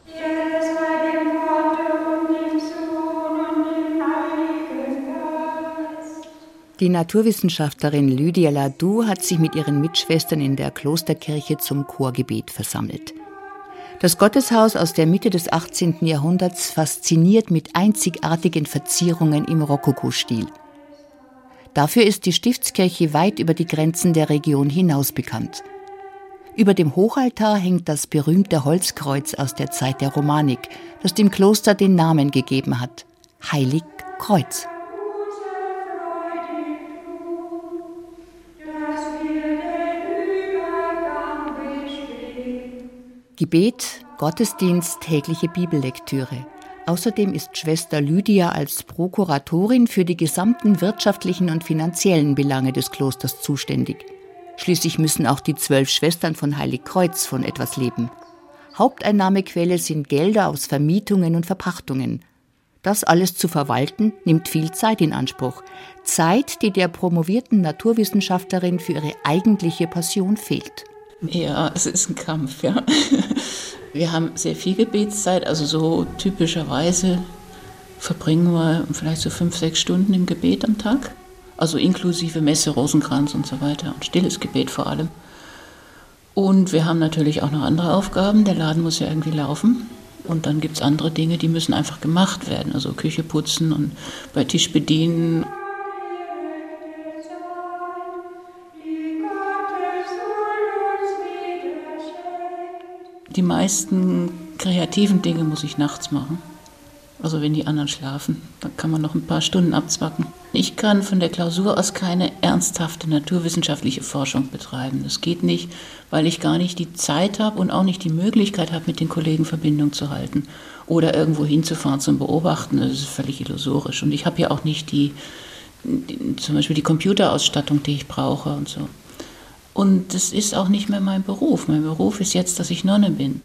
Die Naturwissenschaftlerin Lydia Ladou hat sich mit ihren Mitschwestern in der Klosterkirche zum Chorgebet versammelt. Das Gotteshaus aus der Mitte des 18. Jahrhunderts fasziniert mit einzigartigen Verzierungen im Rokoko-Stil. Dafür ist die Stiftskirche weit über die Grenzen der Region hinaus bekannt. Über dem Hochaltar hängt das berühmte Holzkreuz aus der Zeit der Romanik, das dem Kloster den Namen gegeben hat. Heilig Kreuz. Gebet, Gottesdienst, tägliche Bibellektüre. Außerdem ist Schwester Lydia als Prokuratorin für die gesamten wirtschaftlichen und finanziellen Belange des Klosters zuständig. Schließlich müssen auch die zwölf Schwestern von Heiligkreuz von etwas leben. Haupteinnahmequelle sind Gelder aus Vermietungen und Verpachtungen. Das alles zu verwalten, nimmt viel Zeit in Anspruch. Zeit, die der promovierten Naturwissenschaftlerin für ihre eigentliche Passion fehlt. Ja, es ist ein Kampf, ja. Wir haben sehr viel Gebetszeit, also so typischerweise verbringen wir vielleicht so fünf, sechs Stunden im Gebet am Tag. Also inklusive Messe, Rosenkranz und so weiter und stilles Gebet vor allem. Und wir haben natürlich auch noch andere Aufgaben. Der Laden muss ja irgendwie laufen. Und dann gibt es andere Dinge, die müssen einfach gemacht werden. Also Küche putzen und bei Tisch bedienen. Die meisten kreativen Dinge muss ich nachts machen. Also wenn die anderen schlafen, dann kann man noch ein paar Stunden abzwacken. Ich kann von der Klausur aus keine ernsthafte naturwissenschaftliche Forschung betreiben. Das geht nicht, weil ich gar nicht die Zeit habe und auch nicht die Möglichkeit habe, mit den Kollegen Verbindung zu halten oder irgendwo hinzufahren zum Beobachten. Das ist völlig illusorisch. Und ich habe ja auch nicht die, die, zum Beispiel die Computerausstattung, die ich brauche und so. Und es ist auch nicht mehr mein Beruf. Mein Beruf ist jetzt, dass ich Nonne bin.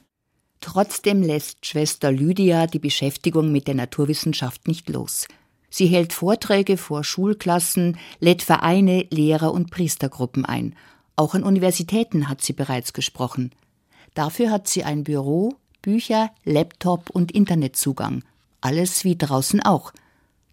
Trotzdem lässt Schwester Lydia die Beschäftigung mit der Naturwissenschaft nicht los. Sie hält Vorträge vor Schulklassen, lädt Vereine, Lehrer und Priestergruppen ein. Auch an Universitäten hat sie bereits gesprochen. Dafür hat sie ein Büro, Bücher, Laptop und Internetzugang. Alles wie draußen auch.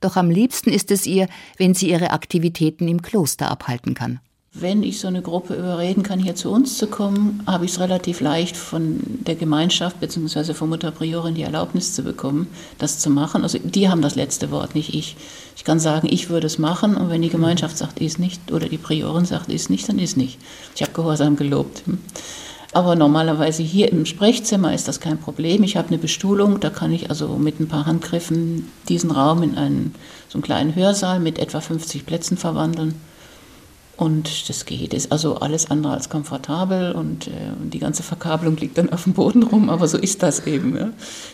Doch am liebsten ist es ihr, wenn sie ihre Aktivitäten im Kloster abhalten kann. Wenn ich so eine Gruppe überreden kann, hier zu uns zu kommen, habe ich es relativ leicht, von der Gemeinschaft bzw. von Mutter Priorin die Erlaubnis zu bekommen, das zu machen. Also die haben das letzte Wort, nicht ich. Ich kann sagen, ich würde es machen und wenn die Gemeinschaft sagt, ist nicht oder die Priorin sagt, ist nicht, dann ist nicht. Ich habe Gehorsam gelobt. Aber normalerweise hier im Sprechzimmer ist das kein Problem. Ich habe eine Bestuhlung, da kann ich also mit ein paar Handgriffen diesen Raum in einen so einen kleinen Hörsaal mit etwa 50 Plätzen verwandeln. Und das geht, ist also alles andere als komfortabel und äh, die ganze Verkabelung liegt dann auf dem Boden rum, aber so ist das eben. Ja.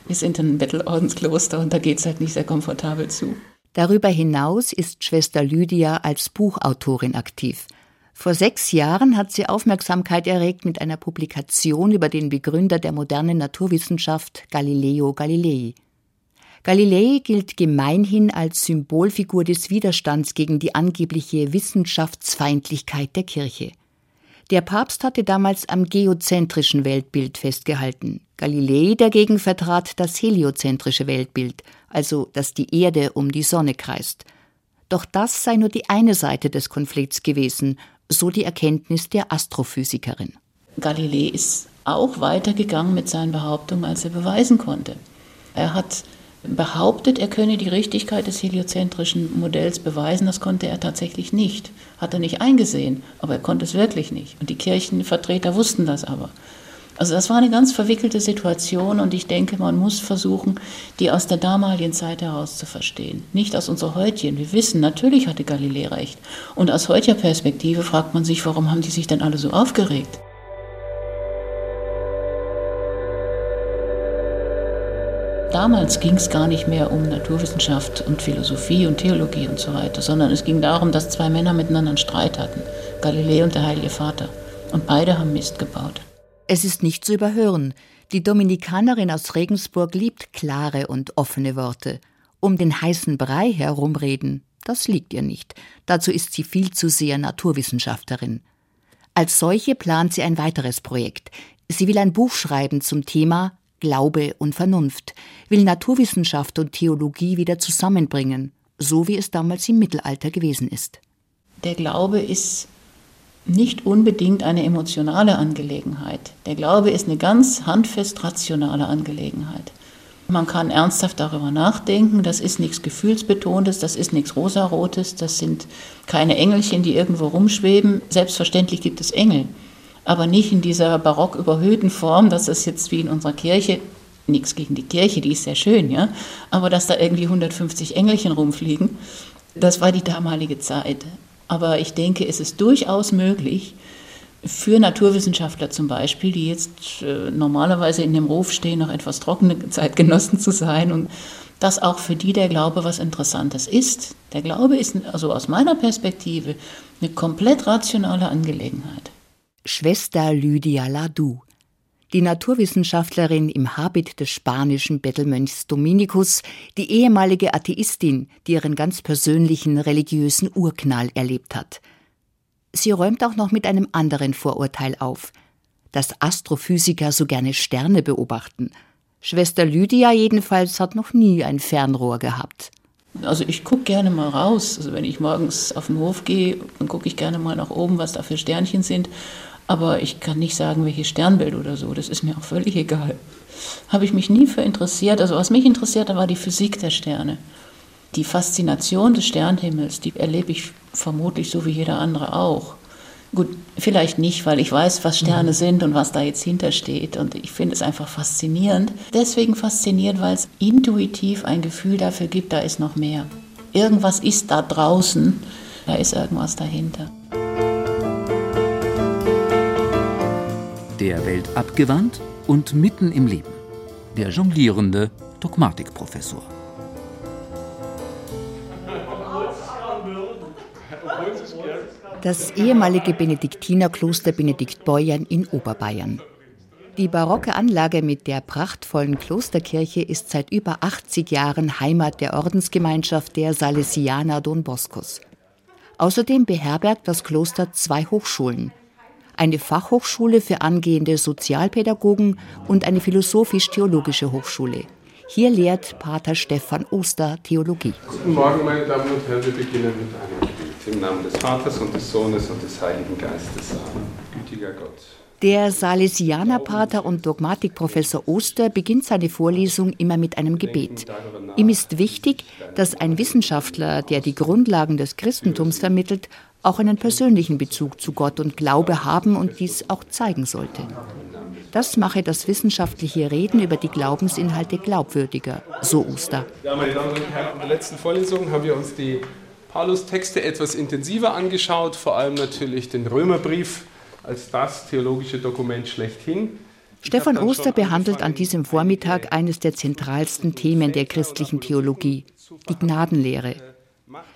Wir sind ein Bettelordenskloster und da geht es halt nicht sehr komfortabel zu. Darüber hinaus ist Schwester Lydia als Buchautorin aktiv. Vor sechs Jahren hat sie Aufmerksamkeit erregt mit einer Publikation über den Begründer der modernen Naturwissenschaft Galileo Galilei. Galilei gilt gemeinhin als Symbolfigur des Widerstands gegen die angebliche Wissenschaftsfeindlichkeit der Kirche. Der Papst hatte damals am geozentrischen Weltbild festgehalten. Galilei dagegen vertrat das heliozentrische Weltbild, also dass die Erde um die Sonne kreist. Doch das sei nur die eine Seite des Konflikts gewesen, so die Erkenntnis der Astrophysikerin. Galilei ist auch weitergegangen mit seinen Behauptungen, als er beweisen konnte. Er hat behauptet, er könne die Richtigkeit des heliozentrischen Modells beweisen. Das konnte er tatsächlich nicht. Hat er nicht eingesehen, aber er konnte es wirklich nicht. Und die Kirchenvertreter wussten das aber. Also das war eine ganz verwickelte Situation und ich denke, man muss versuchen, die aus der damaligen Zeit heraus zu verstehen. Nicht aus unserer heutigen. Wir wissen, natürlich hatte Galilei recht. Und aus heutiger Perspektive fragt man sich, warum haben die sich denn alle so aufgeregt? Damals ging es gar nicht mehr um Naturwissenschaft und Philosophie und Theologie und so weiter, sondern es ging darum, dass zwei Männer miteinander einen Streit hatten, Galilei und der Heilige Vater. Und beide haben Mist gebaut. Es ist nicht zu überhören. Die Dominikanerin aus Regensburg liebt klare und offene Worte. Um den heißen Brei herumreden, das liegt ihr nicht. Dazu ist sie viel zu sehr Naturwissenschaftlerin. Als solche plant sie ein weiteres Projekt. Sie will ein Buch schreiben zum Thema Glaube und Vernunft, will Naturwissenschaft und Theologie wieder zusammenbringen, so wie es damals im Mittelalter gewesen ist. Der Glaube ist nicht unbedingt eine emotionale Angelegenheit. Der Glaube ist eine ganz handfest rationale Angelegenheit. Man kann ernsthaft darüber nachdenken, das ist nichts Gefühlsbetontes, das ist nichts Rosarotes, das sind keine Engelchen, die irgendwo rumschweben. Selbstverständlich gibt es Engel aber nicht in dieser barock überhöhten Form, dass es jetzt wie in unserer Kirche, nichts gegen die Kirche, die ist sehr schön, ja, aber dass da irgendwie 150 Engelchen rumfliegen, das war die damalige Zeit. Aber ich denke, es ist durchaus möglich, für Naturwissenschaftler zum Beispiel, die jetzt äh, normalerweise in dem Ruf stehen, noch etwas trockene Zeitgenossen zu sein und dass auch für die der Glaube was Interessantes ist. Der Glaube ist also aus meiner Perspektive eine komplett rationale Angelegenheit. Schwester Lydia Ladu. Die Naturwissenschaftlerin im Habit des spanischen Bettelmönchs Dominikus, die ehemalige Atheistin, die ihren ganz persönlichen religiösen Urknall erlebt hat. Sie räumt auch noch mit einem anderen Vorurteil auf, dass Astrophysiker so gerne Sterne beobachten. Schwester Lydia jedenfalls hat noch nie ein Fernrohr gehabt. Also ich gucke gerne mal raus. Also wenn ich morgens auf den Hof gehe, dann gucke ich gerne mal nach oben, was da für Sternchen sind. Aber ich kann nicht sagen, welches Sternbild oder so. Das ist mir auch völlig egal. Habe ich mich nie für interessiert. Also was mich interessierte, war die Physik der Sterne. Die Faszination des Sternhimmels, die erlebe ich vermutlich so wie jeder andere auch. Gut, vielleicht nicht, weil ich weiß, was Sterne mhm. sind und was da jetzt hintersteht. Und ich finde es einfach faszinierend. Deswegen fasziniert, weil es intuitiv ein Gefühl dafür gibt, da ist noch mehr. Irgendwas ist da draußen, da ist irgendwas dahinter. Der Welt abgewandt und mitten im Leben. Der jonglierende Dogmatikprofessor. Das ehemalige Benediktinerkloster Benediktbeuern in Oberbayern. Die barocke Anlage mit der prachtvollen Klosterkirche ist seit über 80 Jahren Heimat der Ordensgemeinschaft der Salesianer Don Boscos. Außerdem beherbergt das Kloster zwei Hochschulen, eine Fachhochschule für angehende Sozialpädagogen und eine philosophisch-theologische Hochschule. Hier lehrt Pater Stefan Oster Theologie. Guten Morgen, meine Damen und Herren. Wir beginnen mit einem Gebet. Im Namen des Vaters und des Sohnes und des Heiligen Geistes. Amen. Gütiger Gott. Der Salesianerpater und Dogmatikprofessor Oster beginnt seine Vorlesung immer mit einem Gebet. Ihm ist wichtig, dass ein Wissenschaftler, der die Grundlagen des Christentums vermittelt, auch einen persönlichen Bezug zu Gott und Glaube haben und dies auch zeigen sollte. Das mache das wissenschaftliche Reden über die Glaubensinhalte glaubwürdiger, so Oster. Ja, meine Damen und Herren, in der letzten Vorlesung haben wir uns die Paulus-Texte etwas intensiver angeschaut, vor allem natürlich den Römerbrief als das theologische Dokument schlechthin. Stefan Oster behandelt an diesem Vormittag eines der zentralsten Themen der christlichen Theologie, die Gnadenlehre.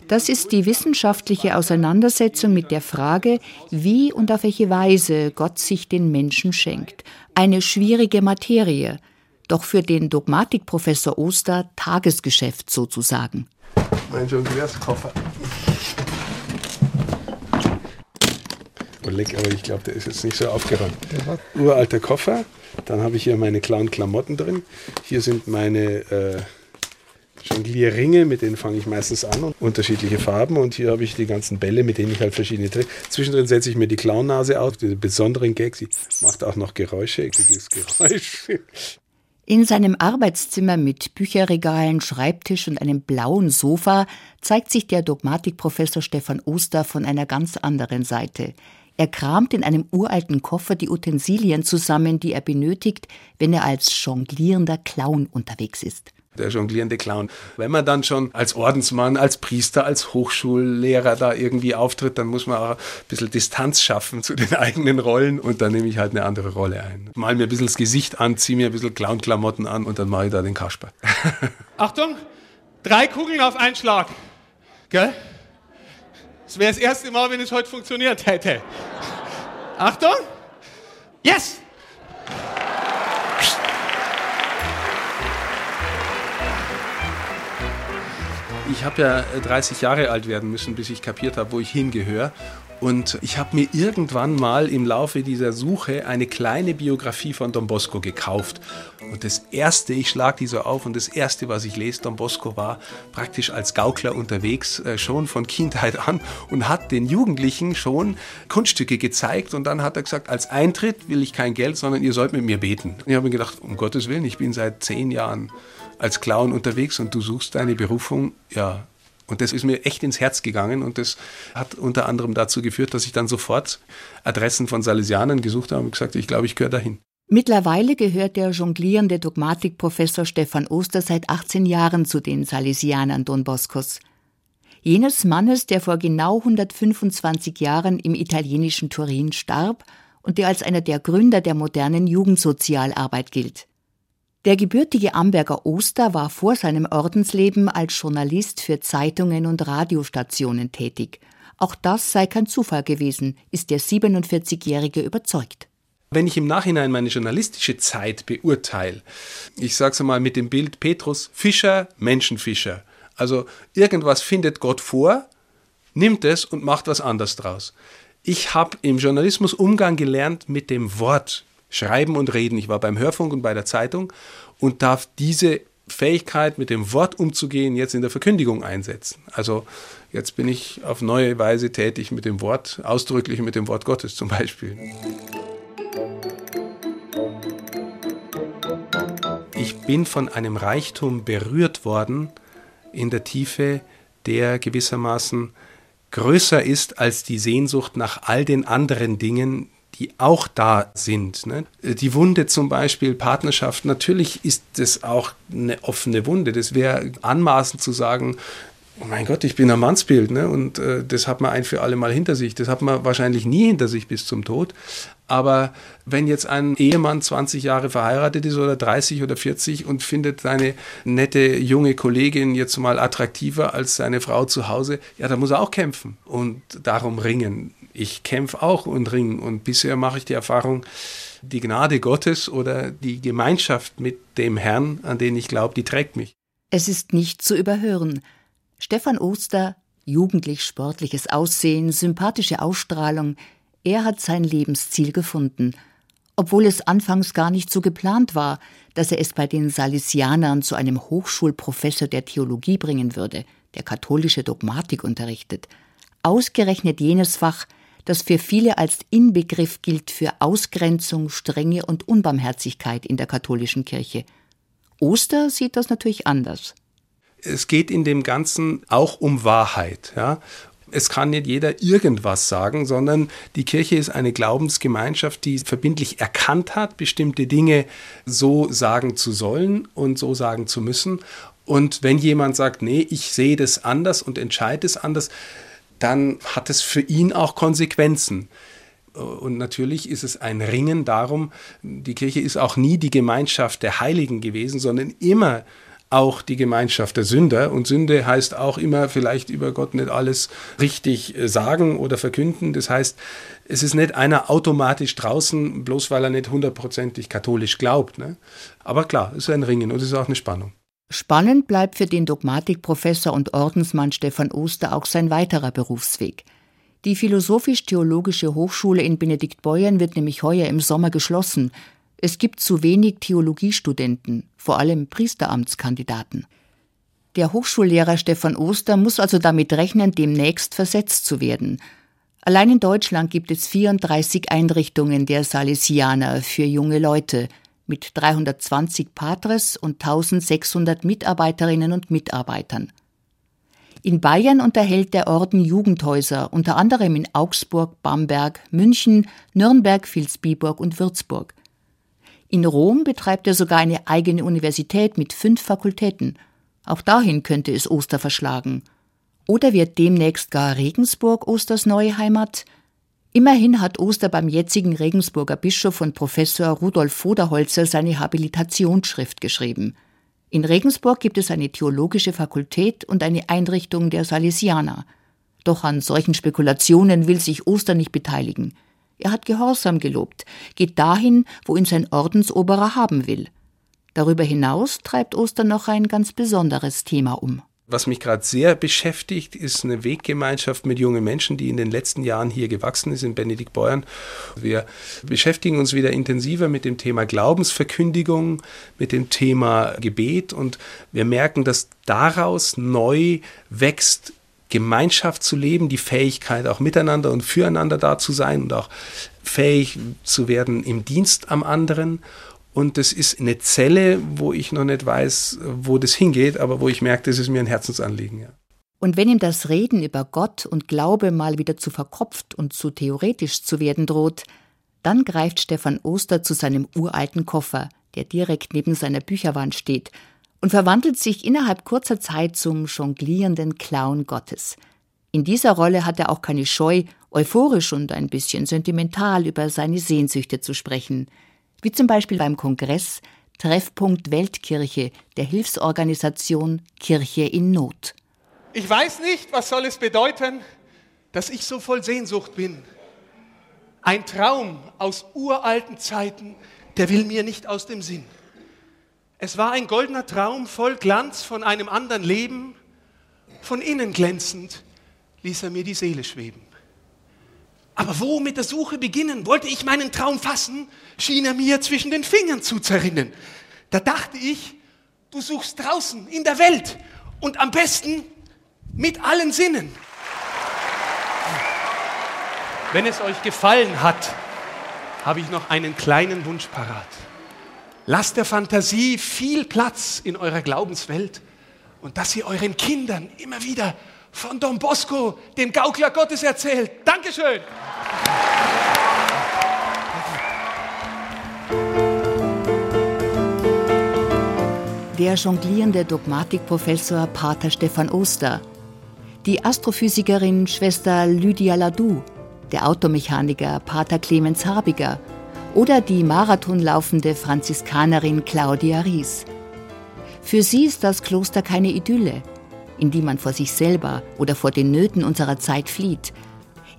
Das ist die wissenschaftliche Auseinandersetzung mit der Frage, wie und auf welche Weise Gott sich den Menschen schenkt. Eine schwierige Materie, doch für den Dogmatikprofessor Oster Tagesgeschäft sozusagen. Mein Jonglierskoffer. Oh, leck, aber ich glaube, der ist jetzt nicht so aufgeräumt. Uralter Koffer. Dann habe ich hier meine clown Klamotten drin. Hier sind meine äh, Jonglierringe, mit denen fange ich meistens an und unterschiedliche Farben. Und hier habe ich die ganzen Bälle, mit denen ich halt verschiedene Tricks. Zwischendrin setze ich mir die Clownnase auf, diese besonderen Gags. Sie macht auch noch Geräusche, ekliges Geräusch. In seinem Arbeitszimmer mit Bücherregalen, Schreibtisch und einem blauen Sofa zeigt sich der Dogmatikprofessor Stefan Oster von einer ganz anderen Seite. Er kramt in einem uralten Koffer die Utensilien zusammen, die er benötigt, wenn er als jonglierender Clown unterwegs ist der jonglierende Clown. Wenn man dann schon als Ordensmann, als Priester, als Hochschullehrer da irgendwie auftritt, dann muss man auch ein bisschen Distanz schaffen zu den eigenen Rollen und dann nehme ich halt eine andere Rolle ein. Mal mir ein bisschen das Gesicht an, ziehe mir ein bisschen Clown-Klamotten an und dann mache ich da den Kasper. Achtung, drei Kugeln auf einen Schlag. Gell? Das wäre das erste Mal, wenn es heute funktioniert hätte. Achtung! Yes! Ich habe ja 30 Jahre alt werden müssen, bis ich kapiert habe, wo ich hingehöre. Und ich habe mir irgendwann mal im Laufe dieser Suche eine kleine Biografie von Don Bosco gekauft. Und das erste, ich schlage die so auf, und das erste, was ich lese, Don Bosco war praktisch als Gaukler unterwegs, äh, schon von Kindheit an und hat den Jugendlichen schon Kunststücke gezeigt. Und dann hat er gesagt, als Eintritt will ich kein Geld, sondern ihr sollt mit mir beten. Ich habe mir gedacht, um Gottes Willen, ich bin seit zehn Jahren als Clown unterwegs und du suchst deine Berufung, ja. Und das ist mir echt ins Herz gegangen und das hat unter anderem dazu geführt, dass ich dann sofort Adressen von Salesianern gesucht habe und gesagt, ich glaube, ich gehöre dahin. Mittlerweile gehört der jonglierende Dogmatikprofessor Stefan Oster seit 18 Jahren zu den Salesianern Don Boscos. Jenes Mannes, der vor genau 125 Jahren im italienischen Turin starb und der als einer der Gründer der modernen Jugendsozialarbeit gilt. Der gebürtige Amberger Oster war vor seinem Ordensleben als Journalist für Zeitungen und Radiostationen tätig. Auch das sei kein Zufall gewesen, ist der 47-Jährige überzeugt. Wenn ich im Nachhinein meine journalistische Zeit beurteile, ich sage es mal mit dem Bild Petrus, Fischer, Menschenfischer. Also irgendwas findet Gott vor, nimmt es und macht was anderes draus. Ich habe im Journalismus Umgang gelernt mit dem Wort, Schreiben und Reden. Ich war beim Hörfunk und bei der Zeitung und darf diese Fähigkeit, mit dem Wort umzugehen, jetzt in der Verkündigung einsetzen. Also jetzt bin ich auf neue Weise tätig mit dem Wort, ausdrücklich mit dem Wort Gottes zum Beispiel. Ich bin von einem Reichtum berührt worden in der Tiefe, der gewissermaßen größer ist als die Sehnsucht nach all den anderen Dingen, die auch da sind. Ne? Die Wunde zum Beispiel, Partnerschaft, natürlich ist das auch eine offene Wunde. Das wäre anmaßend zu sagen, oh mein Gott, ich bin ein Mannsbild ne? und äh, das hat man ein für alle Mal hinter sich. Das hat man wahrscheinlich nie hinter sich bis zum Tod. Aber wenn jetzt ein Ehemann 20 Jahre verheiratet ist oder 30 oder 40 und findet seine nette junge Kollegin jetzt mal attraktiver als seine Frau zu Hause, ja, da muss er auch kämpfen und darum ringen ich kämpfe auch und ringe und bisher mache ich die Erfahrung, die Gnade Gottes oder die Gemeinschaft mit dem Herrn, an den ich glaube, die trägt mich. Es ist nicht zu überhören. Stefan Oster, jugendlich sportliches Aussehen, sympathische Ausstrahlung, er hat sein Lebensziel gefunden, obwohl es anfangs gar nicht so geplant war, dass er es bei den Salesianern zu einem Hochschulprofessor der Theologie bringen würde, der katholische Dogmatik unterrichtet. Ausgerechnet jenes Fach, das für viele als Inbegriff gilt für Ausgrenzung, Strenge und Unbarmherzigkeit in der katholischen Kirche. Oster sieht das natürlich anders. Es geht in dem Ganzen auch um Wahrheit. Ja? Es kann nicht jeder irgendwas sagen, sondern die Kirche ist eine Glaubensgemeinschaft, die verbindlich erkannt hat, bestimmte Dinge so sagen zu sollen und so sagen zu müssen. Und wenn jemand sagt, nee, ich sehe das anders und entscheide es anders, dann hat es für ihn auch Konsequenzen. Und natürlich ist es ein Ringen darum, die Kirche ist auch nie die Gemeinschaft der Heiligen gewesen, sondern immer auch die Gemeinschaft der Sünder. Und Sünde heißt auch immer vielleicht über Gott nicht alles richtig äh, sagen oder verkünden. Das heißt, es ist nicht einer automatisch draußen, bloß weil er nicht hundertprozentig katholisch glaubt. Ne? Aber klar, es ist ein Ringen und es ist auch eine Spannung. Spannend bleibt für den Dogmatikprofessor und Ordensmann Stefan Oster auch sein weiterer Berufsweg. Die Philosophisch-Theologische Hochschule in Benediktbeuern wird nämlich heuer im Sommer geschlossen. Es gibt zu wenig Theologiestudenten, vor allem Priesteramtskandidaten. Der Hochschullehrer Stefan Oster muss also damit rechnen, demnächst versetzt zu werden. Allein in Deutschland gibt es 34 Einrichtungen der Salesianer für junge Leute mit 320 Patres und 1600 Mitarbeiterinnen und Mitarbeitern. In Bayern unterhält der Orden Jugendhäuser, unter anderem in Augsburg, Bamberg, München, Nürnberg, Vilsbiburg und Würzburg. In Rom betreibt er sogar eine eigene Universität mit fünf Fakultäten. Auch dahin könnte es Oster verschlagen. Oder wird demnächst gar Regensburg Osters neue Heimat? Immerhin hat Oster beim jetzigen Regensburger Bischof und Professor Rudolf Voderholzer seine Habilitationsschrift geschrieben. In Regensburg gibt es eine theologische Fakultät und eine Einrichtung der Salesianer. Doch an solchen Spekulationen will sich Oster nicht beteiligen. Er hat Gehorsam gelobt, geht dahin, wo ihn sein Ordensoberer haben will. Darüber hinaus treibt Oster noch ein ganz besonderes Thema um. Was mich gerade sehr beschäftigt, ist eine Weggemeinschaft mit jungen Menschen, die in den letzten Jahren hier gewachsen ist, in Benediktbeuern. Wir beschäftigen uns wieder intensiver mit dem Thema Glaubensverkündigung, mit dem Thema Gebet und wir merken, dass daraus neu wächst, Gemeinschaft zu leben, die Fähigkeit auch miteinander und füreinander da zu sein und auch fähig zu werden im Dienst am anderen. Und das ist eine Zelle, wo ich noch nicht weiß, wo das hingeht, aber wo ich merke, das ist mir ein Herzensanliegen. Ja. Und wenn ihm das Reden über Gott und Glaube mal wieder zu verkopft und zu theoretisch zu werden droht, dann greift Stefan Oster zu seinem uralten Koffer, der direkt neben seiner Bücherwand steht, und verwandelt sich innerhalb kurzer Zeit zum jonglierenden Clown Gottes. In dieser Rolle hat er auch keine Scheu, euphorisch und ein bisschen sentimental über seine Sehnsüchte zu sprechen – wie zum Beispiel beim Kongress Treffpunkt Weltkirche der Hilfsorganisation Kirche in Not. Ich weiß nicht, was soll es bedeuten, dass ich so voll Sehnsucht bin. Ein Traum aus uralten Zeiten, der will mir nicht aus dem Sinn. Es war ein goldener Traum voll Glanz von einem anderen Leben, von innen glänzend ließ er mir die Seele schweben. Aber wo mit der Suche beginnen? Wollte ich meinen Traum fassen, schien er mir zwischen den Fingern zu zerrinnen. Da dachte ich, du suchst draußen in der Welt und am besten mit allen Sinnen. Wenn es euch gefallen hat, habe ich noch einen kleinen Wunsch parat. Lasst der Fantasie viel Platz in eurer Glaubenswelt und dass ihr euren Kindern immer wieder von Don Bosco, dem Gaukler Gottes, erzählt. Dankeschön. Der jonglierende Dogmatikprofessor Pater Stefan Oster, die Astrophysikerin Schwester Lydia Ladou, der Automechaniker Pater Clemens Harbiger oder die marathonlaufende Franziskanerin Claudia Ries. Für sie ist das Kloster keine Idylle, in die man vor sich selber oder vor den Nöten unserer Zeit flieht,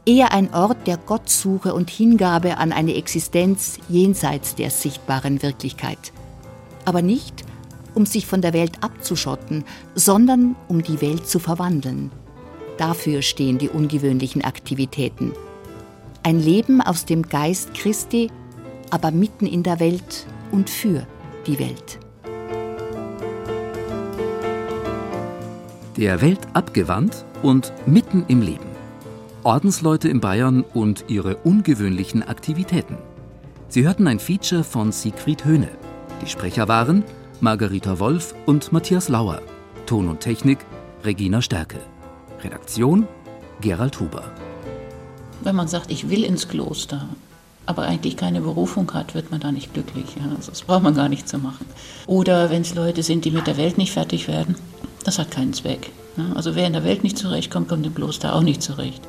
eher ein Ort der Gottsuche und Hingabe an eine Existenz jenseits der sichtbaren Wirklichkeit. Aber nicht, um sich von der Welt abzuschotten, sondern um die Welt zu verwandeln. Dafür stehen die ungewöhnlichen Aktivitäten. Ein Leben aus dem Geist Christi, aber mitten in der Welt und für die Welt. Der Welt abgewandt und mitten im Leben. Ordensleute in Bayern und ihre ungewöhnlichen Aktivitäten. Sie hörten ein Feature von Siegfried Höhne. Die Sprecher waren Margarita Wolf und Matthias Lauer. Ton und Technik Regina Stärke. Redaktion Gerald Huber. Wenn man sagt, ich will ins Kloster, aber eigentlich keine Berufung hat, wird man da nicht glücklich. Ja, das braucht man gar nicht zu machen. Oder wenn es Leute sind, die mit der Welt nicht fertig werden, das hat keinen Zweck. Also wer in der Welt nicht zurechtkommt, kommt im Kloster auch nicht zurecht.